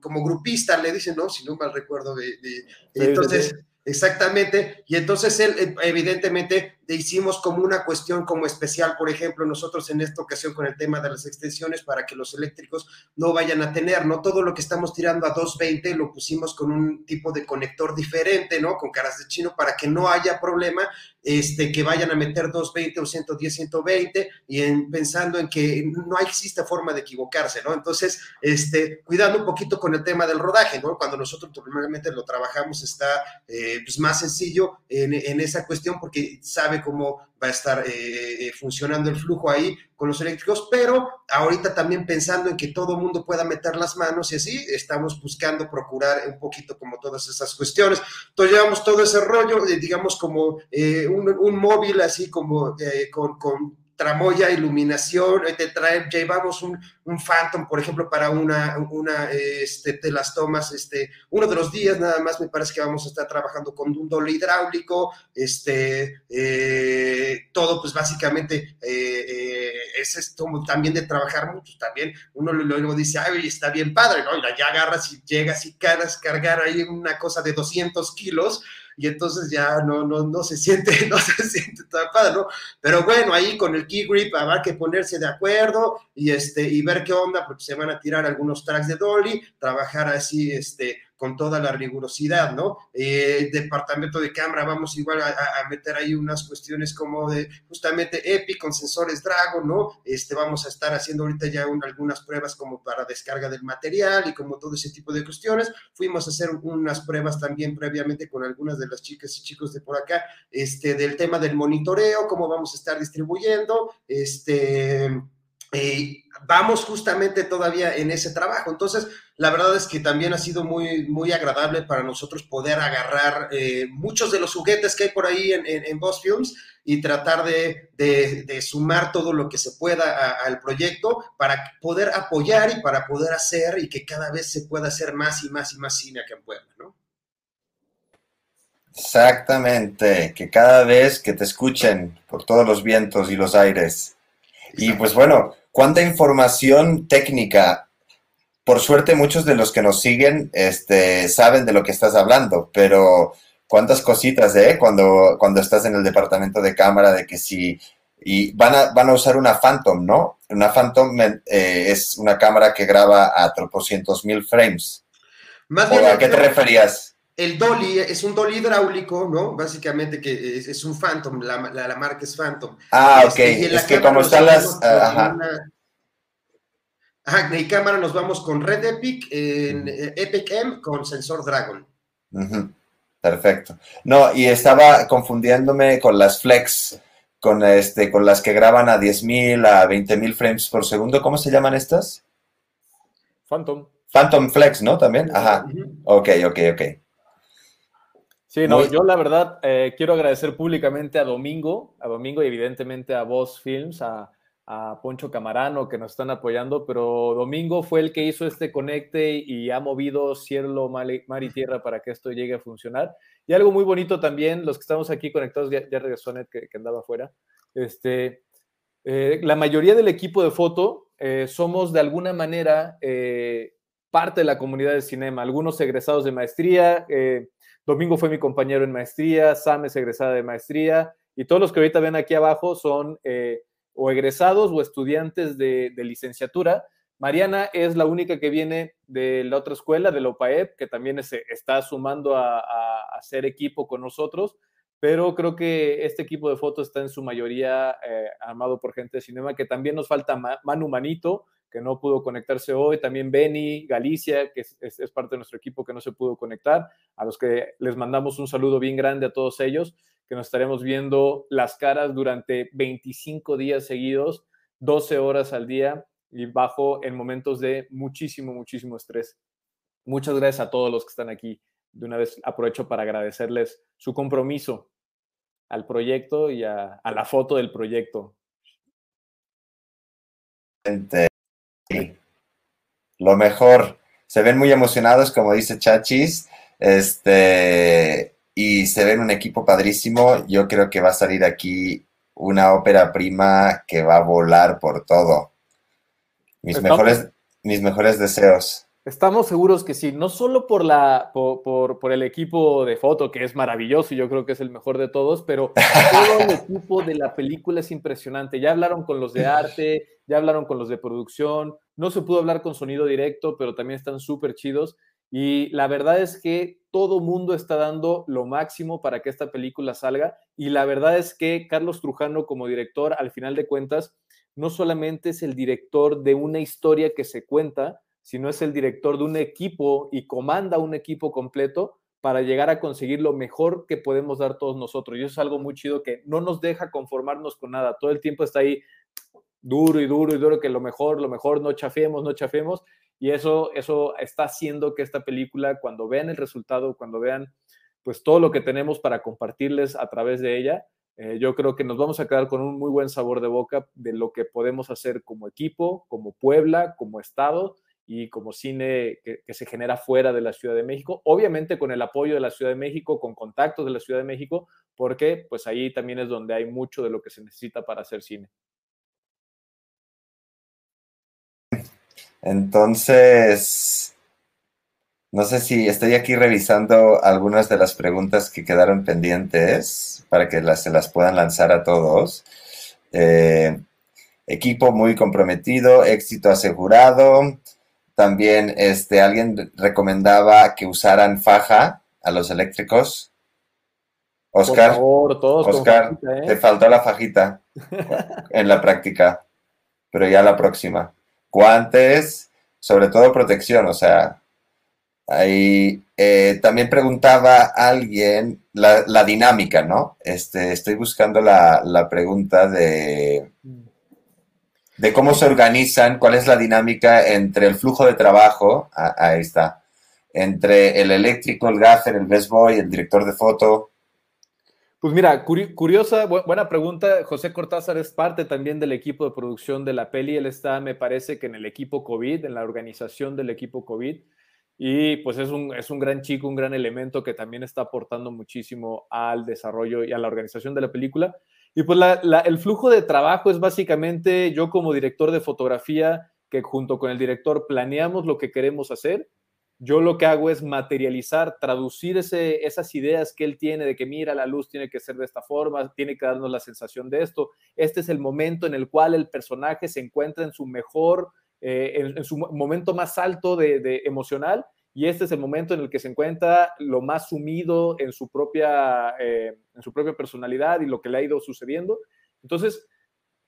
Como grupista, le dicen, ¿no? Si no mal recuerdo de entonces, exactamente, y entonces él eh, evidentemente hicimos como una cuestión como especial, por ejemplo, nosotros en esta ocasión con el tema de las extensiones para que los eléctricos no vayan a tener, ¿no? Todo lo que estamos tirando a 220 lo pusimos con un tipo de conector diferente, ¿no? Con caras de chino para que no haya problema, este, que vayan a meter 220 o 110, 120 y en, pensando en que no existe forma de equivocarse, ¿no? Entonces, este, cuidando un poquito con el tema del rodaje, ¿no? Cuando nosotros primeramente lo trabajamos está eh, pues más sencillo en, en esa cuestión porque sabe cómo va a estar eh, funcionando el flujo ahí con los eléctricos, pero ahorita también pensando en que todo mundo pueda meter las manos y así, estamos buscando procurar un poquito como todas esas cuestiones. Entonces llevamos todo ese rollo, eh, digamos como eh, un, un, móvil así como eh, con, con tramoya, iluminación, te trae, llevamos un, un Phantom, por ejemplo, para una, una este, de las tomas, este, uno de los días nada más me parece que vamos a estar trabajando con un doble hidráulico, este, eh, todo pues básicamente eh, eh, es esto también de trabajar mucho, también uno luego dice, ay, está bien padre, ¿no? Ya agarras y llegas y cargas cargar ahí una cosa de 200 kilos, y entonces ya no, no, no se siente, no se siente tan padre, ¿no? Pero bueno, ahí con el key grip habrá que ponerse de acuerdo y, este, y ver qué onda, porque se van a tirar algunos tracks de dolly, trabajar así, este, con toda la rigurosidad, ¿no? Eh, departamento de cámara, vamos igual a, meter ahí unas cuestiones como de justamente EPI con sensores Dragon, ¿no? Este, vamos a estar haciendo ahorita ya algunas pruebas como para descarga del material y como todo ese tipo de cuestiones. Fuimos a hacer unas pruebas también previamente con algunas de las chicas y chicos de por acá, este, del tema del monitoreo, cómo vamos a estar distribuyendo, este eh, vamos justamente todavía en ese trabajo. Entonces, la verdad es que también ha sido muy, muy agradable para nosotros poder agarrar eh, muchos de los juguetes que hay por ahí en, en, Boss Films y tratar de, de, sumar todo lo que se pueda al proyecto para poder apoyar y para poder hacer y que cada vez se pueda hacer más y más y más cine acá en Puebla, ¿no? Exactamente, que cada vez que te escuchen por todos los vientos y los aires. Y pues bueno, cuánta información técnica. Por suerte, muchos de los que nos siguen este, saben de lo que estás hablando, pero cuántas cositas, ¿eh? Cuando, cuando estás en el departamento de cámara, de que si. Y van a, van a usar una Phantom, ¿no? Una Phantom eh, es una cámara que graba a tropocientos mil frames. Más ¿A qué te referías? El dolly es un dolly hidráulico, ¿no? Básicamente que es, un Phantom, la, marca es Phantom. Ah, ok. Este, es que como están las... Ajá. ajá, en cámara nos vamos con Red Epic, en eh, Epic M con sensor Dragon. Perfecto. No, y estaba confundiéndome con las Flex, con, este, con las que graban a 10.000, a 20.000 frames por segundo. ¿Cómo se llaman estas? Phantom. Phantom Flex, ¿no? También. Ajá. Ok, ok, ok. Sí, no, yo la verdad eh, quiero agradecer públicamente a Domingo, a Domingo y evidentemente a Voz Films, a, Poncho Camarano que nos están apoyando, pero Domingo fue el que hizo este conecte y ha movido cielo, mar y tierra para que esto llegue a funcionar. Y algo muy bonito también, los que estamos aquí conectados, ya, regresó Net que, andaba afuera, este, eh, la mayoría del equipo de foto eh, somos de alguna manera parte de la comunidad de cinema, algunos egresados de maestría, Domingo fue mi compañero en maestría, Sam es egresada de maestría y todos los que ahorita ven aquí abajo son eh, o egresados o estudiantes de, licenciatura. Mariana es la única que viene de la otra escuela, de la OPAEP, que también se está sumando a, hacer equipo con nosotros, pero creo que este equipo de fotos está en su mayoría eh, armado por gente de cinema, que también nos falta Manu Manito, que no pudo conectarse hoy, también Beni, Galicia, que es, parte de nuestro equipo que no se pudo conectar, a los que les mandamos un saludo bien grande a todos ellos, que nos estaremos viendo las caras durante 25 días seguidos, 12 horas al día y bajo en momentos de muchísimo, muchísimo estrés. Muchas gracias a todos los que están aquí. De una vez aprovecho para agradecerles su compromiso al proyecto y a, a la foto del proyecto. Lo mejor. Se ven muy emocionados, como dice Chachis. Este, y se ven un equipo padrísimo. Yo creo que va a salir aquí una ópera prima que va a volar por todo. Mis, mejores, mis mejores deseos. Estamos seguros que sí, no solo por, la, por, por, el equipo de foto, que es maravilloso y yo creo que es el mejor de todos, pero todo el equipo de la película es impresionante. Ya hablaron con los de arte, ya hablaron con los de producción, no se pudo hablar con sonido directo, pero también están súper chidos. Y la verdad es que todo mundo está dando lo máximo para que esta película salga. Y la verdad es que Carlos Trujano como director, al final de cuentas, no solamente es el director de una historia que se cuenta, sino es el director de un equipo y comanda un equipo completo para llegar a conseguir lo mejor que podemos dar todos nosotros. Y eso es algo muy chido que no nos deja conformarnos con nada. Todo el tiempo está ahí duro y duro y duro que lo mejor, lo mejor, no chafemos, no chafemos. Y eso, eso está haciendo que esta película, cuando vean el resultado, cuando vean pues todo lo que tenemos para compartirles a través de ella, eh, yo creo que nos vamos a quedar con un muy buen sabor de boca de lo que podemos hacer como equipo, como Puebla, como Estado y como cine que, se genera fuera de la Ciudad de México, obviamente con el apoyo de la Ciudad de México, con contactos de la Ciudad de México, porque pues ahí también es donde hay mucho de lo que se necesita para hacer cine. Entonces, no sé si estoy aquí revisando algunas de las preguntas que quedaron pendientes para que se las puedan lanzar a todos. Eh, equipo muy comprometido, éxito asegurado. También este, alguien recomendaba que usaran faja a los eléctricos. Oscar, Por favor, todos con Oscar, fajita, ¿eh? te faltó la fajita en la práctica, pero ya la próxima. Guantes, sobre todo protección, o sea, ahí eh, también preguntaba alguien la, la dinámica, ¿no? Este, estoy buscando la, la pregunta de, de cómo se organizan, cuál es la dinámica entre el flujo de trabajo, ah, ahí está, entre el eléctrico, el gaffer, el best boy, el director de foto. Pues mira, curi- curiosa, bu- buena pregunta. José Cortázar es parte también del equipo de producción de la peli. Él está, me parece que en el equipo COVID, en la organización del equipo COVID. Y pues es un, es un gran chico, un gran elemento que también está aportando muchísimo al desarrollo y a la organización de la película. Y pues el flujo de trabajo es básicamente yo como director de fotografía, que junto con el director planeamos lo que queremos hacer yo lo que hago es materializar, traducir esas ideas que él tiene de que mira, la luz tiene que ser de esta forma, tiene que darnos la sensación de esto. Este es el momento en el cual el personaje se encuentra en su mejor, eh, en, su momento más alto de, emocional y este es el momento en el que se encuentra lo más sumido en su propia, eh, en su propia personalidad y lo que le ha ido sucediendo. Entonces,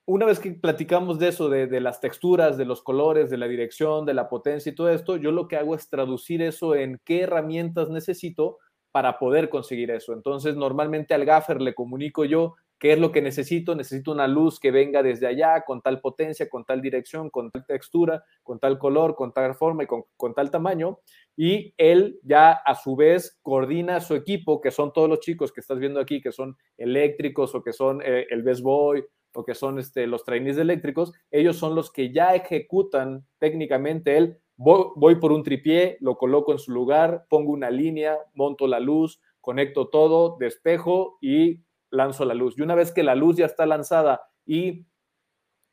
una vez que platicamos de eso, de, de, las texturas, de los colores, de la dirección, de la potencia y todo esto, yo lo que hago es traducir eso en qué herramientas necesito para poder conseguir eso. Entonces, normalmente al gaffer le comunico yo qué es lo que necesito. Necesito una luz que venga desde allá, con tal potencia, con tal dirección, con tal textura, con tal color, con tal forma y con, con tal tamaño. Y él ya a su vez coordina su equipo, que son todos los chicos que estás viendo aquí, que son eléctricos o que son eh, el best boy o que son este, los trainees eléctricos, ellos son los que ya ejecutan técnicamente él. Voy, por un tripié, lo coloco en su lugar, pongo una línea, monto la luz, conecto todo, despejo y lanzo la luz. Y una vez que la luz ya está lanzada y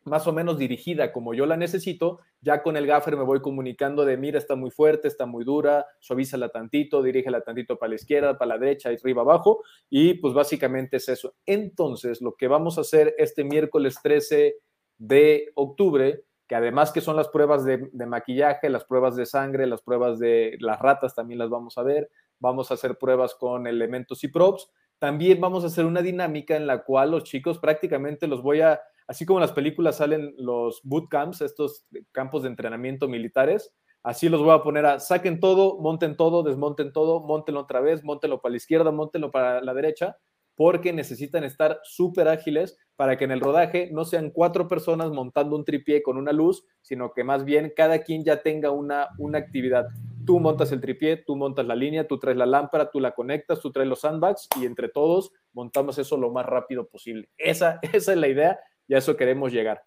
más o menos dirigida como yo la necesito, ya con el gaffer me voy comunicando de, mira, está muy fuerte, está muy dura, suavízala tantito, dirígela tantito para la izquierda, para la derecha, arriba, abajo, y pues básicamente es eso. Entonces, lo que vamos a hacer este miércoles 13 de octubre, que además que son las pruebas de, de maquillaje, las pruebas de sangre, las pruebas de las ratas también las vamos a ver, vamos a hacer pruebas con elementos y props, también vamos a hacer una dinámica en la cual los chicos prácticamente los voy a así como en las películas salen los bootcamps, estos campos de entrenamiento militares, así los voy a poner a saquen todo, monten todo, desmonten todo, montenlo otra vez, montenlo para la izquierda, montenlo para la derecha, porque necesitan estar súper ágiles para que en el rodaje no sean cuatro personas montando un tripié con una luz, sino que más bien cada quien ya tenga una, una actividad. Tú montas el tripié, tú montas la línea, tú traes la lámpara, tú la conectas, tú traes los sandbags y entre todos montamos eso lo más rápido posible. Esa, es la idea y a eso queremos llegar.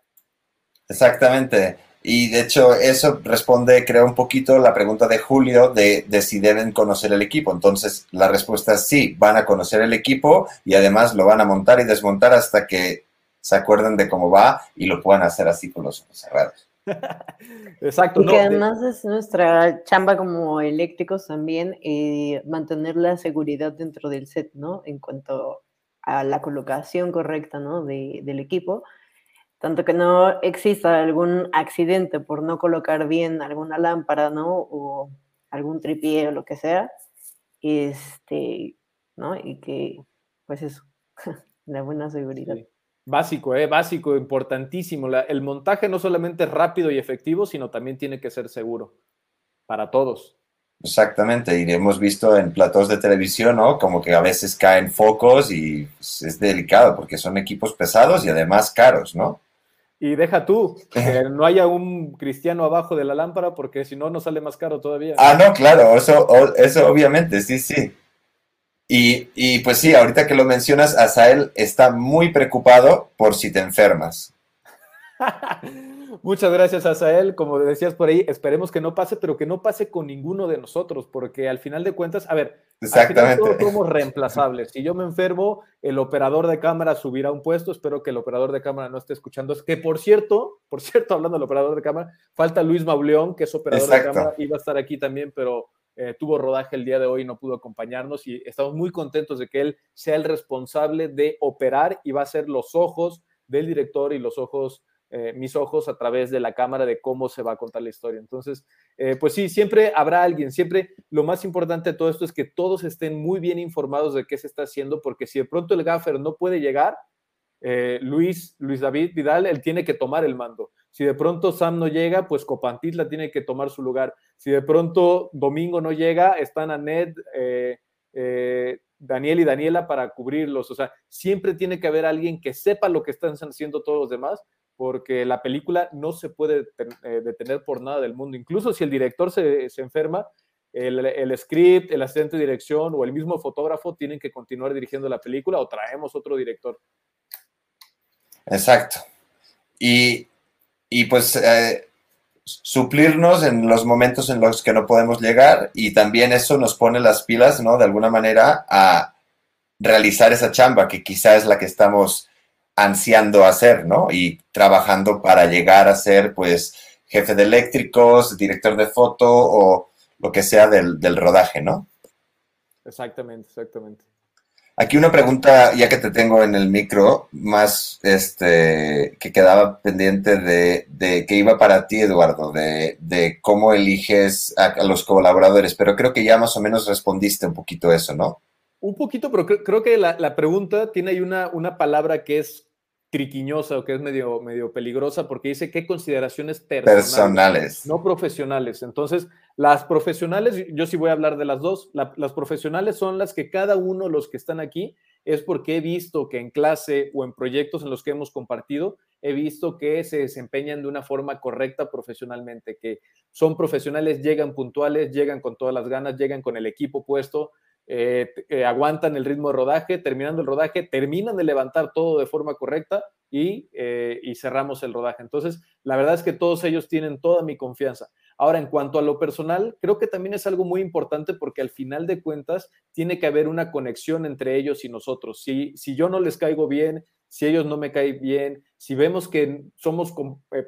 Exactamente. Y de hecho eso responde, creo, un poquito la pregunta de Julio de, de, si deben conocer el equipo. Entonces, la respuesta es sí, van a conocer el equipo y además lo van a montar y desmontar hasta que se acuerden de cómo va y lo puedan hacer así con los ojos cerrados. Exacto. Y que no, además de... es nuestra chamba como eléctricos también eh, mantener la seguridad dentro del set, ¿no? En cuanto a la colocación correcta, ¿no? De, del equipo tanto que no exista algún accidente por no colocar bien alguna lámpara, ¿no? O algún tripié o lo que sea, este, ¿no? Y que, pues eso, la buena seguridad. Sí. Básico, ¿eh? Básico, importantísimo. La, el montaje no solamente es rápido y efectivo, sino también tiene que ser seguro para todos. Exactamente, y hemos visto en platos de televisión, ¿no? Como que a veces caen focos y pues, es delicado porque son equipos pesados y además caros, ¿no? Y deja tú, que no haya un cristiano abajo de la lámpara porque si no, no sale más caro todavía. Ah, no, claro, eso, eso obviamente, sí, sí. Y, y pues sí, ahorita que lo mencionas, Asael está muy preocupado por si te enfermas. Muchas gracias, Asael. Como decías por ahí, esperemos que no pase, pero que no pase con ninguno de nosotros, porque al final de cuentas, a ver, Exactamente. todos somos reemplazables. Si yo me enfermo, el operador de cámara subirá un puesto. Espero que el operador de cámara no esté escuchando. Es que, por cierto, por cierto, hablando del operador de cámara, falta Luis Mauleón, que es operador Exacto. de cámara, iba a estar aquí también, pero eh, tuvo rodaje el día de hoy y no pudo acompañarnos. Y estamos muy contentos de que él sea el responsable de operar y va a ser los ojos del director y los ojos eh, mis ojos a través de la cámara de cómo se va a contar la historia. Entonces, eh, pues sí, siempre habrá alguien, siempre lo más importante de todo esto es que todos estén muy bien informados de qué se está haciendo, porque si de pronto el gaffer no puede llegar, eh, Luis, Luis David Vidal, él tiene que tomar el mando. Si de pronto Sam no llega, pues Copantitla tiene que tomar su lugar. Si de pronto Domingo no llega, están Anet, Daniel y Daniela para cubrirlos. O sea, siempre tiene que haber alguien que sepa lo que están haciendo todos los demás porque la película no se puede eh, detener por nada del mundo. Incluso si el director se, enferma, el, script, el asistente de dirección o el mismo fotógrafo tienen que continuar dirigiendo la película o traemos otro director. Exacto. Y, pues eh, suplirnos en los momentos en los que no podemos llegar y también eso nos pone las pilas, ¿no? De alguna manera a realizar esa chamba que quizá es la que estamos ansiando hacer, ¿no? Y trabajando para llegar a ser, pues, jefe de eléctricos, director de foto o lo que sea del, rodaje, ¿no? Exactamente, exactamente. Aquí una pregunta, ya que te tengo en el micro, más este, que quedaba pendiente de, de que iba para ti, Eduardo, de, de cómo eliges a, los colaboradores, pero creo que ya más o menos respondiste un poquito eso, ¿no? Un poquito, pero creo, que la, la, pregunta tiene ahí una, una palabra que es triquiñosa o que es medio, medio peligrosa porque dice qué consideraciones personales, no profesionales. Entonces, las profesionales, yo sí voy a hablar de las dos, las profesionales son las que cada uno, los que están aquí, es porque he visto que en clase o en proyectos en los que hemos compartido, he visto que se desempeñan de una forma correcta profesionalmente, que son profesionales, llegan puntuales, llegan con todas las ganas, llegan con el equipo puesto, eh, eh, aguantan el ritmo de rodaje, terminando el rodaje, terminan de levantar todo de forma correcta y, eh, y, cerramos el rodaje. Entonces, la verdad es que todos ellos tienen toda mi confianza. Ahora, en cuanto a lo personal, creo que también es algo muy importante porque al final de cuentas tiene que haber una conexión entre ellos y nosotros. Si, si yo no les caigo bien, si ellos no me caen bien, si vemos que somos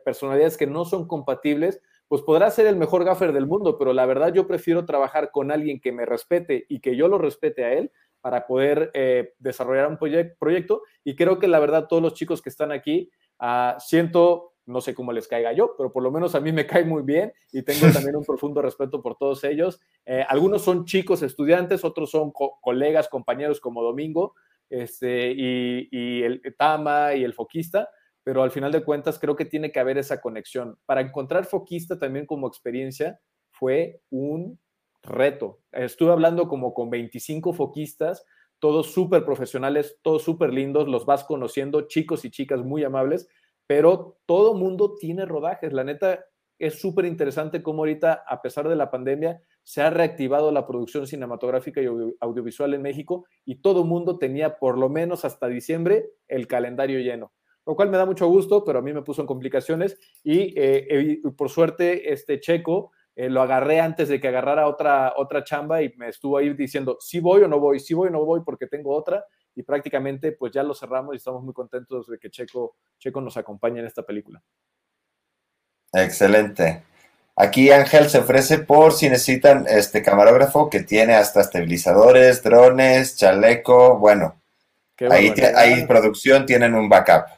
personalidades que no son compatibles, pues podrá ser el mejor gaffer del mundo, pero la verdad yo prefiero trabajar con alguien que me respete y que yo lo respete a él para poder eh, desarrollar un proyecto. Y creo que la verdad todos los chicos que están aquí, ah, siento, no sé cómo les caiga yo, pero por lo menos a mí me cae muy bien y tengo también un profundo respeto por todos ellos. Eh, algunos son chicos estudiantes, otros son colegas, compañeros como Domingo este, y, y el Tama y el Foquista pero al final de cuentas creo que tiene que haber esa conexión. Para encontrar foquista también como experiencia fue un reto. Estuve hablando como con 25 foquistas, todos súper profesionales, todos súper lindos, los vas conociendo, chicos y chicas muy amables, pero todo mundo tiene rodajes. La neta, es súper interesante cómo ahorita, a pesar de la pandemia, se ha reactivado la producción cinematográfica y audiovisual en México y todo mundo tenía por lo menos hasta diciembre el calendario lleno lo cual me da mucho gusto, pero a mí me puso en complicaciones y eh, por suerte este Checo eh, lo agarré antes de que agarrara otra, otra chamba y me estuvo ahí diciendo si voy o no voy, si voy o no voy porque tengo otra y prácticamente pues ya lo cerramos y estamos muy contentos de que Checo, Checo nos acompañe en esta película. Excelente. Aquí Ángel se ofrece por si necesitan este camarógrafo que tiene hasta estabilizadores, drones, chaleco, bueno. Ahí, ahí producción tienen un backup.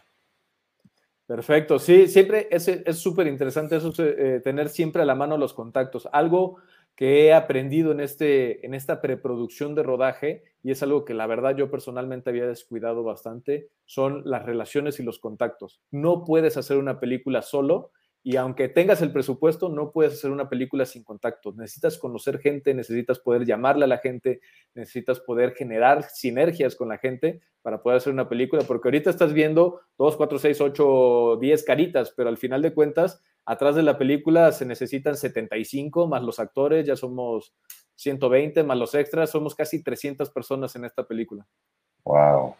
Perfecto, sí, siempre es súper interesante eso, eh, tener siempre a la mano los contactos. Algo que he aprendido en, este, en esta preproducción de rodaje, y es algo que la verdad yo personalmente había descuidado bastante, son las relaciones y los contactos. No puedes hacer una película solo y aunque tengas el presupuesto, no puedes hacer una película sin contacto. Necesitas conocer gente, necesitas poder llamarle a la gente, necesitas poder generar sinergias con la gente para poder hacer una película, porque ahorita estás viendo 2, 4, 6, 8, 10 caritas, pero al final de cuentas, atrás de la película se necesitan 75 más los actores, ya somos 120 más los extras, somos casi 300 personas en esta película. Wow.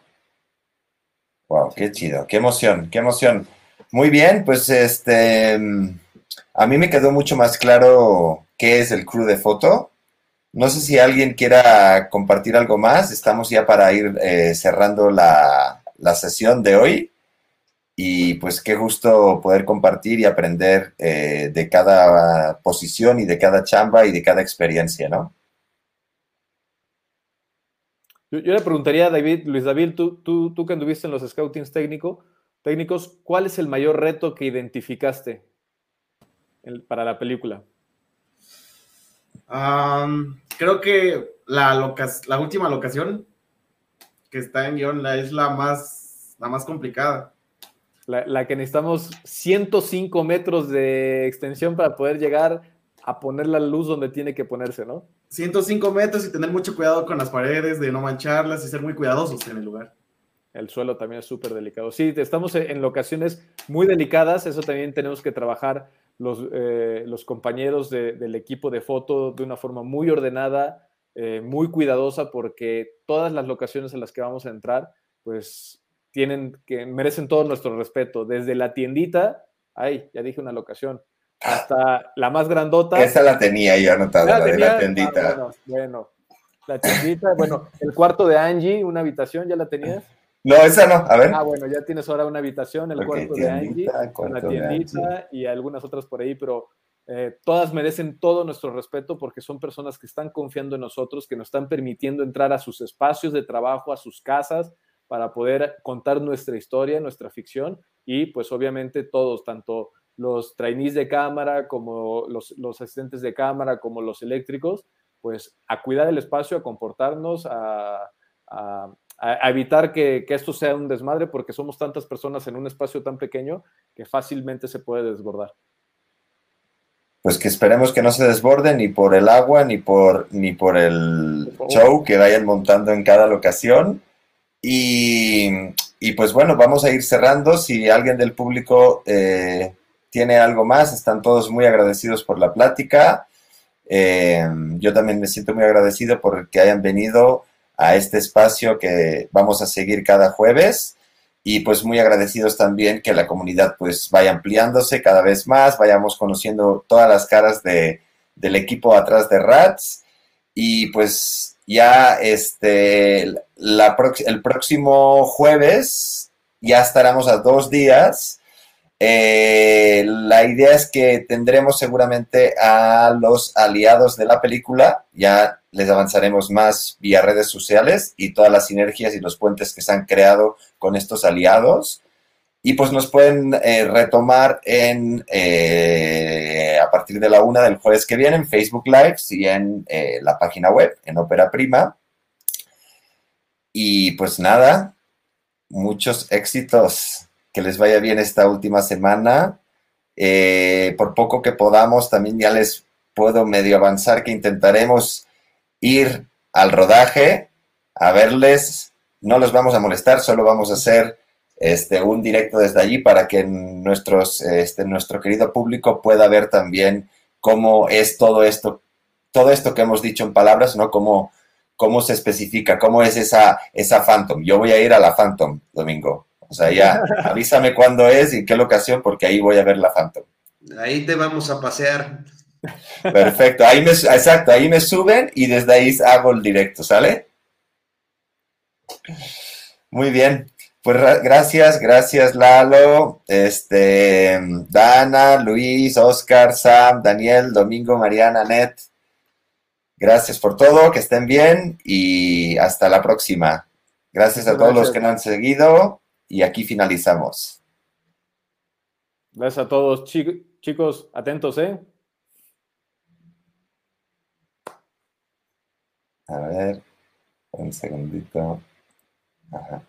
Wow, qué chido, qué emoción, qué emoción. Muy bien, pues este, a mí me quedó mucho más claro qué es el crew de foto. No sé si alguien quiera compartir algo más. Estamos ya para ir eh, cerrando la, sesión de hoy. Y pues qué gusto poder compartir y aprender eh, de cada posición y de cada chamba y de cada experiencia, ¿no? Yo, le preguntaría a David, Luis David, tú, tú, tú que anduviste en los scoutings técnicos, técnicos, ¿cuál es el mayor reto que identificaste para la película? creo que la, la última locación que está en guion la, es la más, la más complicada. La, que necesitamos 105 metros de extensión para poder llegar a poner la luz donde tiene que ponerse, ¿no? 105 metros y tener mucho cuidado con las paredes, de no mancharlas y ser muy cuidadosos en el lugar. El suelo también es súper delicado. Sí, estamos en locaciones muy delicadas, eso también tenemos que trabajar los, eh, los compañeros del equipo de foto de una forma muy ordenada, eh, muy cuidadosa, porque todas las locaciones en las que vamos a entrar, pues tienen que merecen todo nuestro respeto, desde la tiendita, ay, ya dije una locación, hasta la más grandota. Esa la tenía yo anotada, la, de la tiendita. Ah, bueno, la tiendita, bueno, el cuarto de Angie, una habitación, ¿ya la tenías? No, esa no, a ver. Ah, bueno, ya tienes ahora una habitación, el cuarto de Angie, una tiendita y algunas otras por ahí, pero eh, todas merecen todo nuestro respeto porque son personas que están confiando en nosotros, que nos están permitiendo entrar a sus espacios de trabajo, a sus casas, para poder contar nuestra historia, nuestra ficción y pues obviamente todos, tanto los trainees de cámara como los, los asistentes de cámara como los eléctricos, pues a cuidar el espacio, a comportarnos, a, a, evitar que, esto sea un desmadre porque somos tantas personas en un espacio tan pequeño que fácilmente se puede desbordar. Pues que esperemos que no se desborde ni por el agua ni por, ni por el show que vayan montando en cada locación. Y, pues bueno, vamos a ir cerrando. Si alguien del público eh, tiene algo más, están todos muy agradecidos por la plática. Eh, yo también me siento muy agradecido por que hayan venido a este espacio que vamos a seguir cada jueves y pues muy agradecidos también que la comunidad pues vaya ampliándose cada vez más, vayamos conociendo todas las caras de, del equipo atrás de Rats y pues ya este la, el próximo jueves ya estaremos a dos días. Eh, la idea es que tendremos seguramente a los aliados de la película, ya les avanzaremos más vía redes sociales y todas las sinergias y los puentes que se han creado con estos aliados. Y pues nos pueden eh, retomar en, eh, a partir de la una del jueves que viene en Facebook Live y en la página web, en Opera Prima. Y pues nada, muchos éxitos. Que les vaya bien esta última semana. por poco que podamos, también ya les puedo medio avanzar que intentaremos ir al rodaje a verles. No los vamos a molestar, solo vamos a hacer este, un directo desde allí para que nuestros, este, nuestro querido público pueda ver también cómo es todo esto, todo esto que hemos dicho en palabras, ¿no? Cómo, cómo se especifica, cómo es esa, esa Phantom. Yo voy a ir a la Phantom, Domingo. O sea, ya avísame cuándo es y en qué locación, porque ahí voy a ver la Phantom. Ahí te vamos a pasear. Perfecto, ahí me, exacto, ahí me suben y desde ahí hago el directo, ¿sale? Muy bien, pues gracias, gracias Lalo, este, Dana, Luis, Oscar, Sam, Daniel, Domingo, Mariana, Net. Gracias por todo, que estén bien y hasta la próxima. Gracias a todos los que nos han seguido y aquí finalizamos. Gracias a todos, chicos, atentos, ¿eh? A ver, un segundito. Ajá.